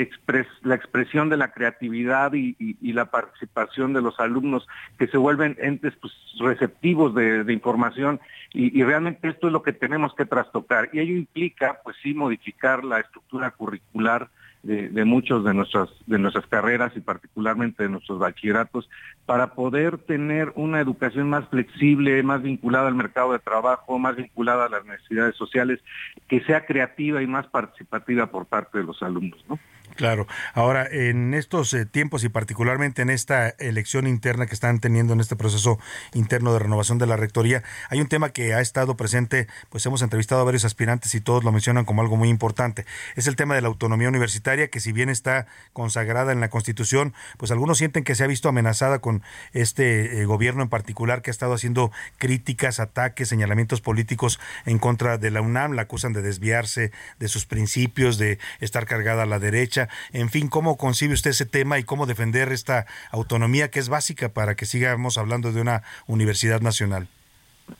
S38: la expresión de la creatividad y, la participación de los alumnos, que se vuelven entes pues, receptivos de, información y, realmente esto es lo que tenemos que trastocar. Y ello implica, pues sí, modificar la estructura curricular de, muchos de nuestras, de nuestras carreras y particularmente de nuestros bachilleratos para poder tener una educación más flexible, más vinculada al mercado de trabajo, más vinculada a las necesidades sociales, que sea creativa y más participativa por parte de los alumnos. ¿no?
S6: Claro. Ahora, en estos eh, tiempos y particularmente en esta elección interna que están teniendo en este proceso interno de renovación de la rectoría, hay un tema que ha estado presente, pues hemos entrevistado a varios aspirantes y todos lo mencionan como algo muy importante. Es el tema de la autonomía universitaria, que si bien está consagrada en la Constitución, pues algunos sienten que se ha visto amenazada con este eh, gobierno en particular que ha estado haciendo críticas, ataques, señalamientos políticos en contra de la UNAM, la acusan de desviarse de sus principios, de estar cargada a la derecha en fin, ¿cómo concibe usted ese tema y cómo defender esta autonomía que es básica para que sigamos hablando de una universidad nacional?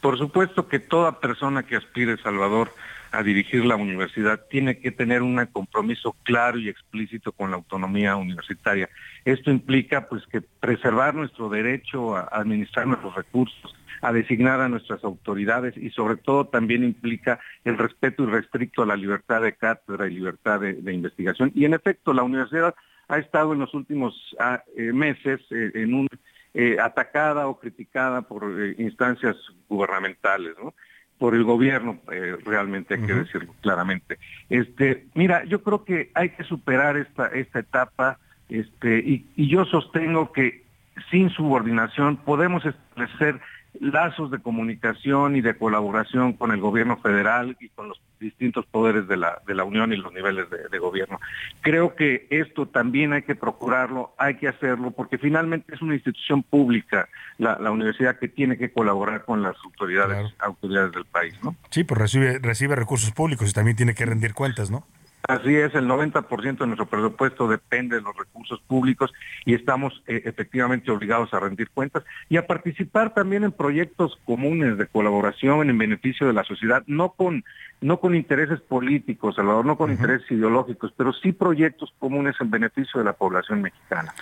S38: Por supuesto que toda persona que aspire, Salvador, a dirigir la universidad tiene que tener un compromiso claro y explícito con la autonomía universitaria. Esto implica pues que preservar nuestro derecho a administrar nuestros recursos, a designar a nuestras autoridades y sobre todo también implica el respeto irrestricto a la libertad de cátedra y libertad de, investigación. Y en efecto, la universidad ha estado en los últimos ah, eh, meses eh, en un eh, atacada o criticada por instancias gubernamentales, ¿no? por el gobierno, realmente hay que decirlo claramente. Este, mira, yo creo que hay que superar esta, esta etapa, este, y, y yo sostengo que sin subordinación podemos establecer lazos de comunicación y de colaboración con el gobierno federal y con los distintos poderes de la, de la Unión y los niveles de, gobierno. Creo que esto también hay que procurarlo, hay que hacerlo, porque finalmente es una institución pública, la, la universidad que tiene que colaborar con las autoridades, autoridades del país, ¿no?
S6: Sí, pues recibe, recibe recursos públicos y también tiene que rendir cuentas, ¿no?
S38: Así es, el 90% de nuestro presupuesto depende de los recursos públicos y estamos eh, efectivamente obligados a rendir cuentas y a participar también en proyectos comunes de colaboración en beneficio de la sociedad, no con, no con intereses políticos, Salvador, no con intereses ideológicos, pero sí proyectos comunes en beneficio de la población mexicana.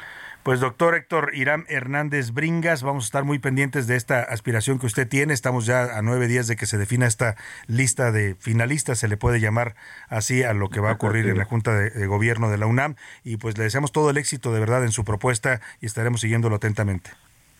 S6: Pues doctor Héctor Irán Hernández Bringas, vamos a estar muy pendientes de esta aspiración que usted tiene. Estamos ya a nueve días de que se defina esta lista de finalistas, se le puede llamar así a lo que va a ocurrir en la Junta de, Gobierno de la UNAM. Y pues le deseamos todo el éxito de verdad en su propuesta y estaremos siguiéndolo atentamente.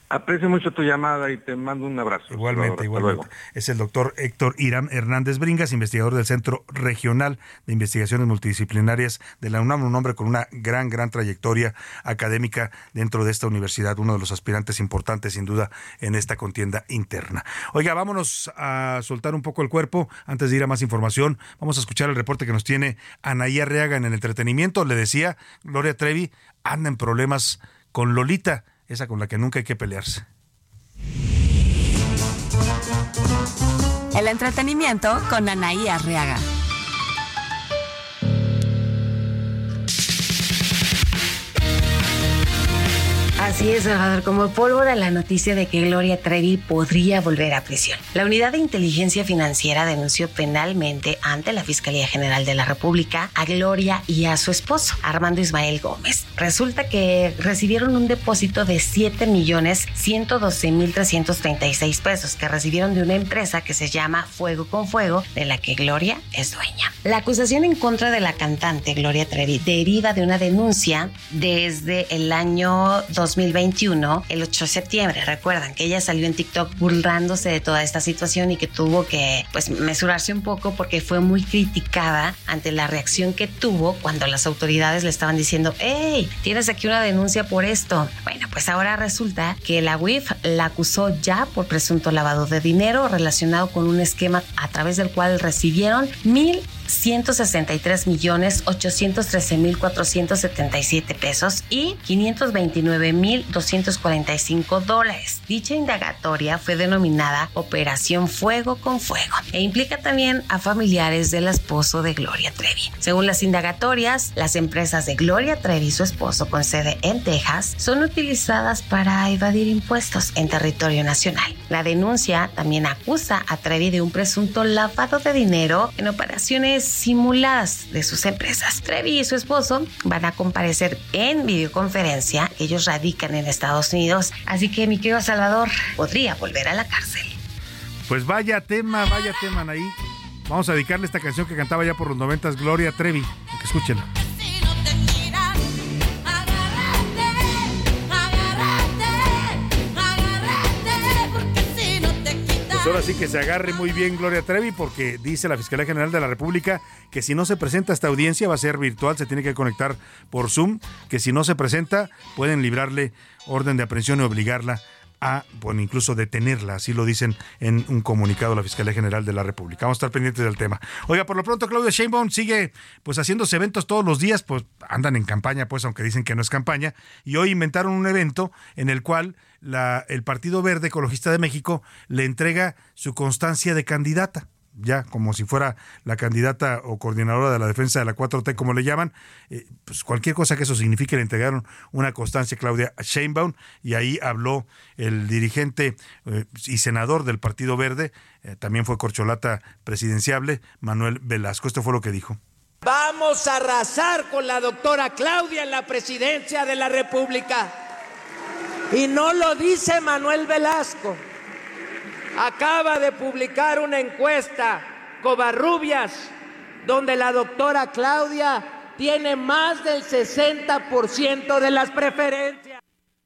S38: Aprecio mucho tu llamada y te mando un abrazo.
S6: Igualmente, igualmente. Es el doctor Héctor Irán Hernández Bringas, investigador del Centro Regional de Investigaciones Multidisciplinarias de la UNAM, un hombre con una gran, gran trayectoria académica dentro de esta universidad, uno de los aspirantes importantes, sin duda, en esta contienda interna. Oiga, vámonos a soltar un poco el cuerpo antes de ir a más información. Vamos a escuchar el reporte que nos tiene Anaí Arreaga en el entretenimiento. Le decía, Gloria Trevi anda en problemas con Lolita esa con la que nunca hay que pelearse.
S7: El entretenimiento con Anaí Arriaga.
S39: Así es, Salvador, como pólvora la noticia de que Gloria Trevi podría volver a prisión. La Unidad de Inteligencia Financiera denunció penalmente ante la Fiscalía General de la República a Gloria y a su esposo, Armando Ismael Gómez. Resulta que recibieron un depósito de 7 millones 112 mil 336 pesos que recibieron de una empresa que se llama Fuego con Fuego, de la que Gloria es dueña. La acusación en contra de la cantante Gloria Trevi deriva de una denuncia desde el año 2000 2021, el 8 de septiembre. Recuerdan que ella salió en TikTok burlándose de toda esta situación y que tuvo que pues mesurarse un poco porque fue muy criticada ante la reacción que tuvo cuando las autoridades le estaban diciendo, hey, tienes aquí una denuncia por esto. Bueno, pues ahora resulta que la UIF la acusó ya por presunto lavado de dinero relacionado con un esquema a través del cual recibieron mil 163 millones 813 mil 477 pesos y 529 mil 245 dólares. Dicha indagatoria fue denominada Operación Fuego con Fuego e implica también a familiares del esposo de Gloria Trevi. Según las indagatorias, las empresas de Gloria Trevi y su esposo con sede en Texas son utilizadas para evadir impuestos en territorio nacional. La denuncia también acusa a Trevi de un presunto lavado de dinero en operaciones simuladas de sus empresas. Trevi y su esposo van a comparecer en videoconferencia. Ellos radican en Estados Unidos, así que mi querido Salvador podría volver a la cárcel.
S6: Pues vaya tema, vaya tema, ahí. Vamos a dedicarle esta canción que cantaba ya por los noventas, Gloria Trevi. Que escúchenla. Pues ahora sí que se agarre muy bien Gloria Trevi porque dice la Fiscalía General de la República que si no se presenta esta audiencia va a ser virtual, se tiene que conectar por Zoom, que si no se presenta pueden librarle orden de aprehensión y obligarla bueno, incluso detenerla, así lo dicen en un comunicado la Fiscalía General de la República. Vamos a estar pendientes del tema. Oiga, por lo pronto Claudia Sheinbaum sigue pues haciéndose eventos todos los días, pues andan en campaña, pues aunque dicen que no es campaña, y hoy inventaron un evento en el cual la, el Partido Verde Ecologista de México le entrega su constancia de candidata ya como si fuera la candidata o coordinadora de la defensa de la 4T, como le llaman, eh, pues cualquier cosa que eso signifique, le entregaron una constancia a Claudia Sheinbaum y ahí habló el dirigente eh, y senador del Partido Verde, eh, también fue corcholata presidenciable, Manuel Velasco. Esto fue lo que dijo.
S40: Vamos a arrasar con la doctora Claudia en la presidencia de la República. Y no lo dice Manuel Velasco acaba de publicar una encuesta, Covarrubias, donde la doctora Claudia tiene más del 60% de las preferencias.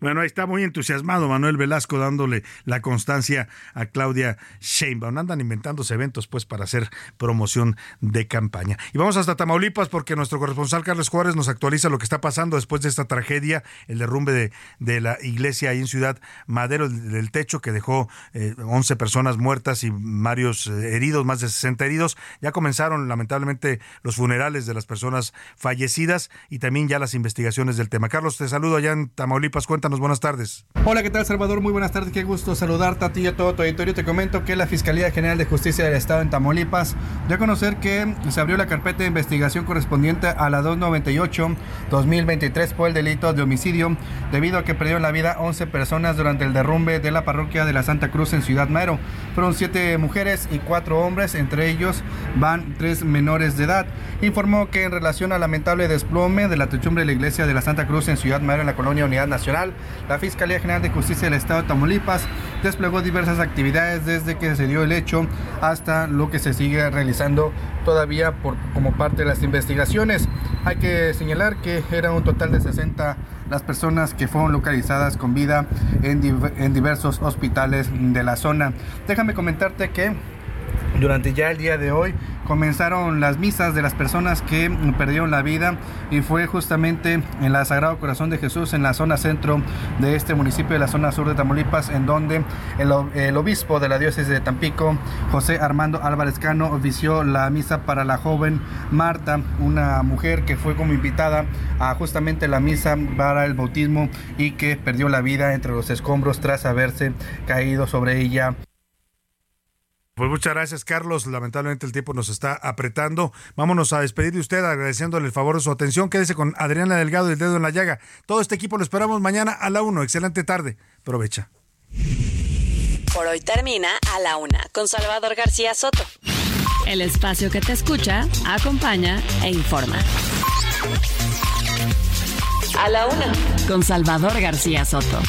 S6: Bueno, ahí está muy entusiasmado Manuel Velasco dándole la constancia a Claudia Sheinbaum. Andan inventándose eventos pues para hacer promoción de campaña. Y vamos hasta Tamaulipas porque nuestro corresponsal Carlos Juárez nos actualiza lo que está pasando después de esta tragedia, el derrumbe de, de la iglesia ahí en Ciudad Madero del Techo que dejó 11 eh, personas muertas y varios eh, heridos, más de 60 heridos. Ya comenzaron lamentablemente los funerales de las personas fallecidas y también ya las investigaciones del tema. Carlos, te saludo allá en Tamaulipas. Buenas tardes.
S41: Hola, ¿qué tal Salvador? Muy buenas tardes, qué gusto saludarte a ti y a todo tu auditorio. Te comento que la Fiscalía General de Justicia del Estado en Tamaulipas dio a conocer que se abrió la carpeta de investigación correspondiente a la 298-2023 por el delito de homicidio, debido a que perdieron la vida 11 personas durante el derrumbe de la parroquia de la Santa Cruz en Ciudad Madero. Fueron 7 mujeres y 4 hombres, entre ellos van 3 menores de edad. Informó que en relación al lamentable desplome de la techumbre de la iglesia de la Santa Cruz en Ciudad Madero en la colonia Unidad Nacional, la Fiscalía General de Justicia del Estado de Tamaulipas desplegó diversas actividades desde que se dio el hecho hasta lo que se sigue realizando todavía por, como parte de las investigaciones. Hay que señalar que era un total de 60 las personas que fueron localizadas con vida en, en diversos hospitales de la zona. Déjame comentarte que durante ya el día de hoy comenzaron las misas de las personas que perdieron la vida y fue justamente en la Sagrado Corazón de Jesús en la zona centro de este municipio de la zona sur de Tamaulipas en donde el, obispo de la diócesis de Tampico José Armando Álvarez Cano ofició la misa para la joven Marta una mujer que fue como invitada a justamente la misa para el bautismo y que perdió la vida entre los escombros tras haberse caído sobre ella
S6: pues muchas gracias, Carlos. Lamentablemente el tiempo nos está apretando. Vámonos a despedir de usted agradeciéndole el favor de su atención. Quédese con Adriana Delgado y el dedo en la llaga. Todo este equipo lo esperamos mañana a la 1. Excelente tarde. Aprovecha.
S7: Por hoy termina a la una con Salvador García Soto. El espacio que te escucha, acompaña e informa. A la una con Salvador García Soto.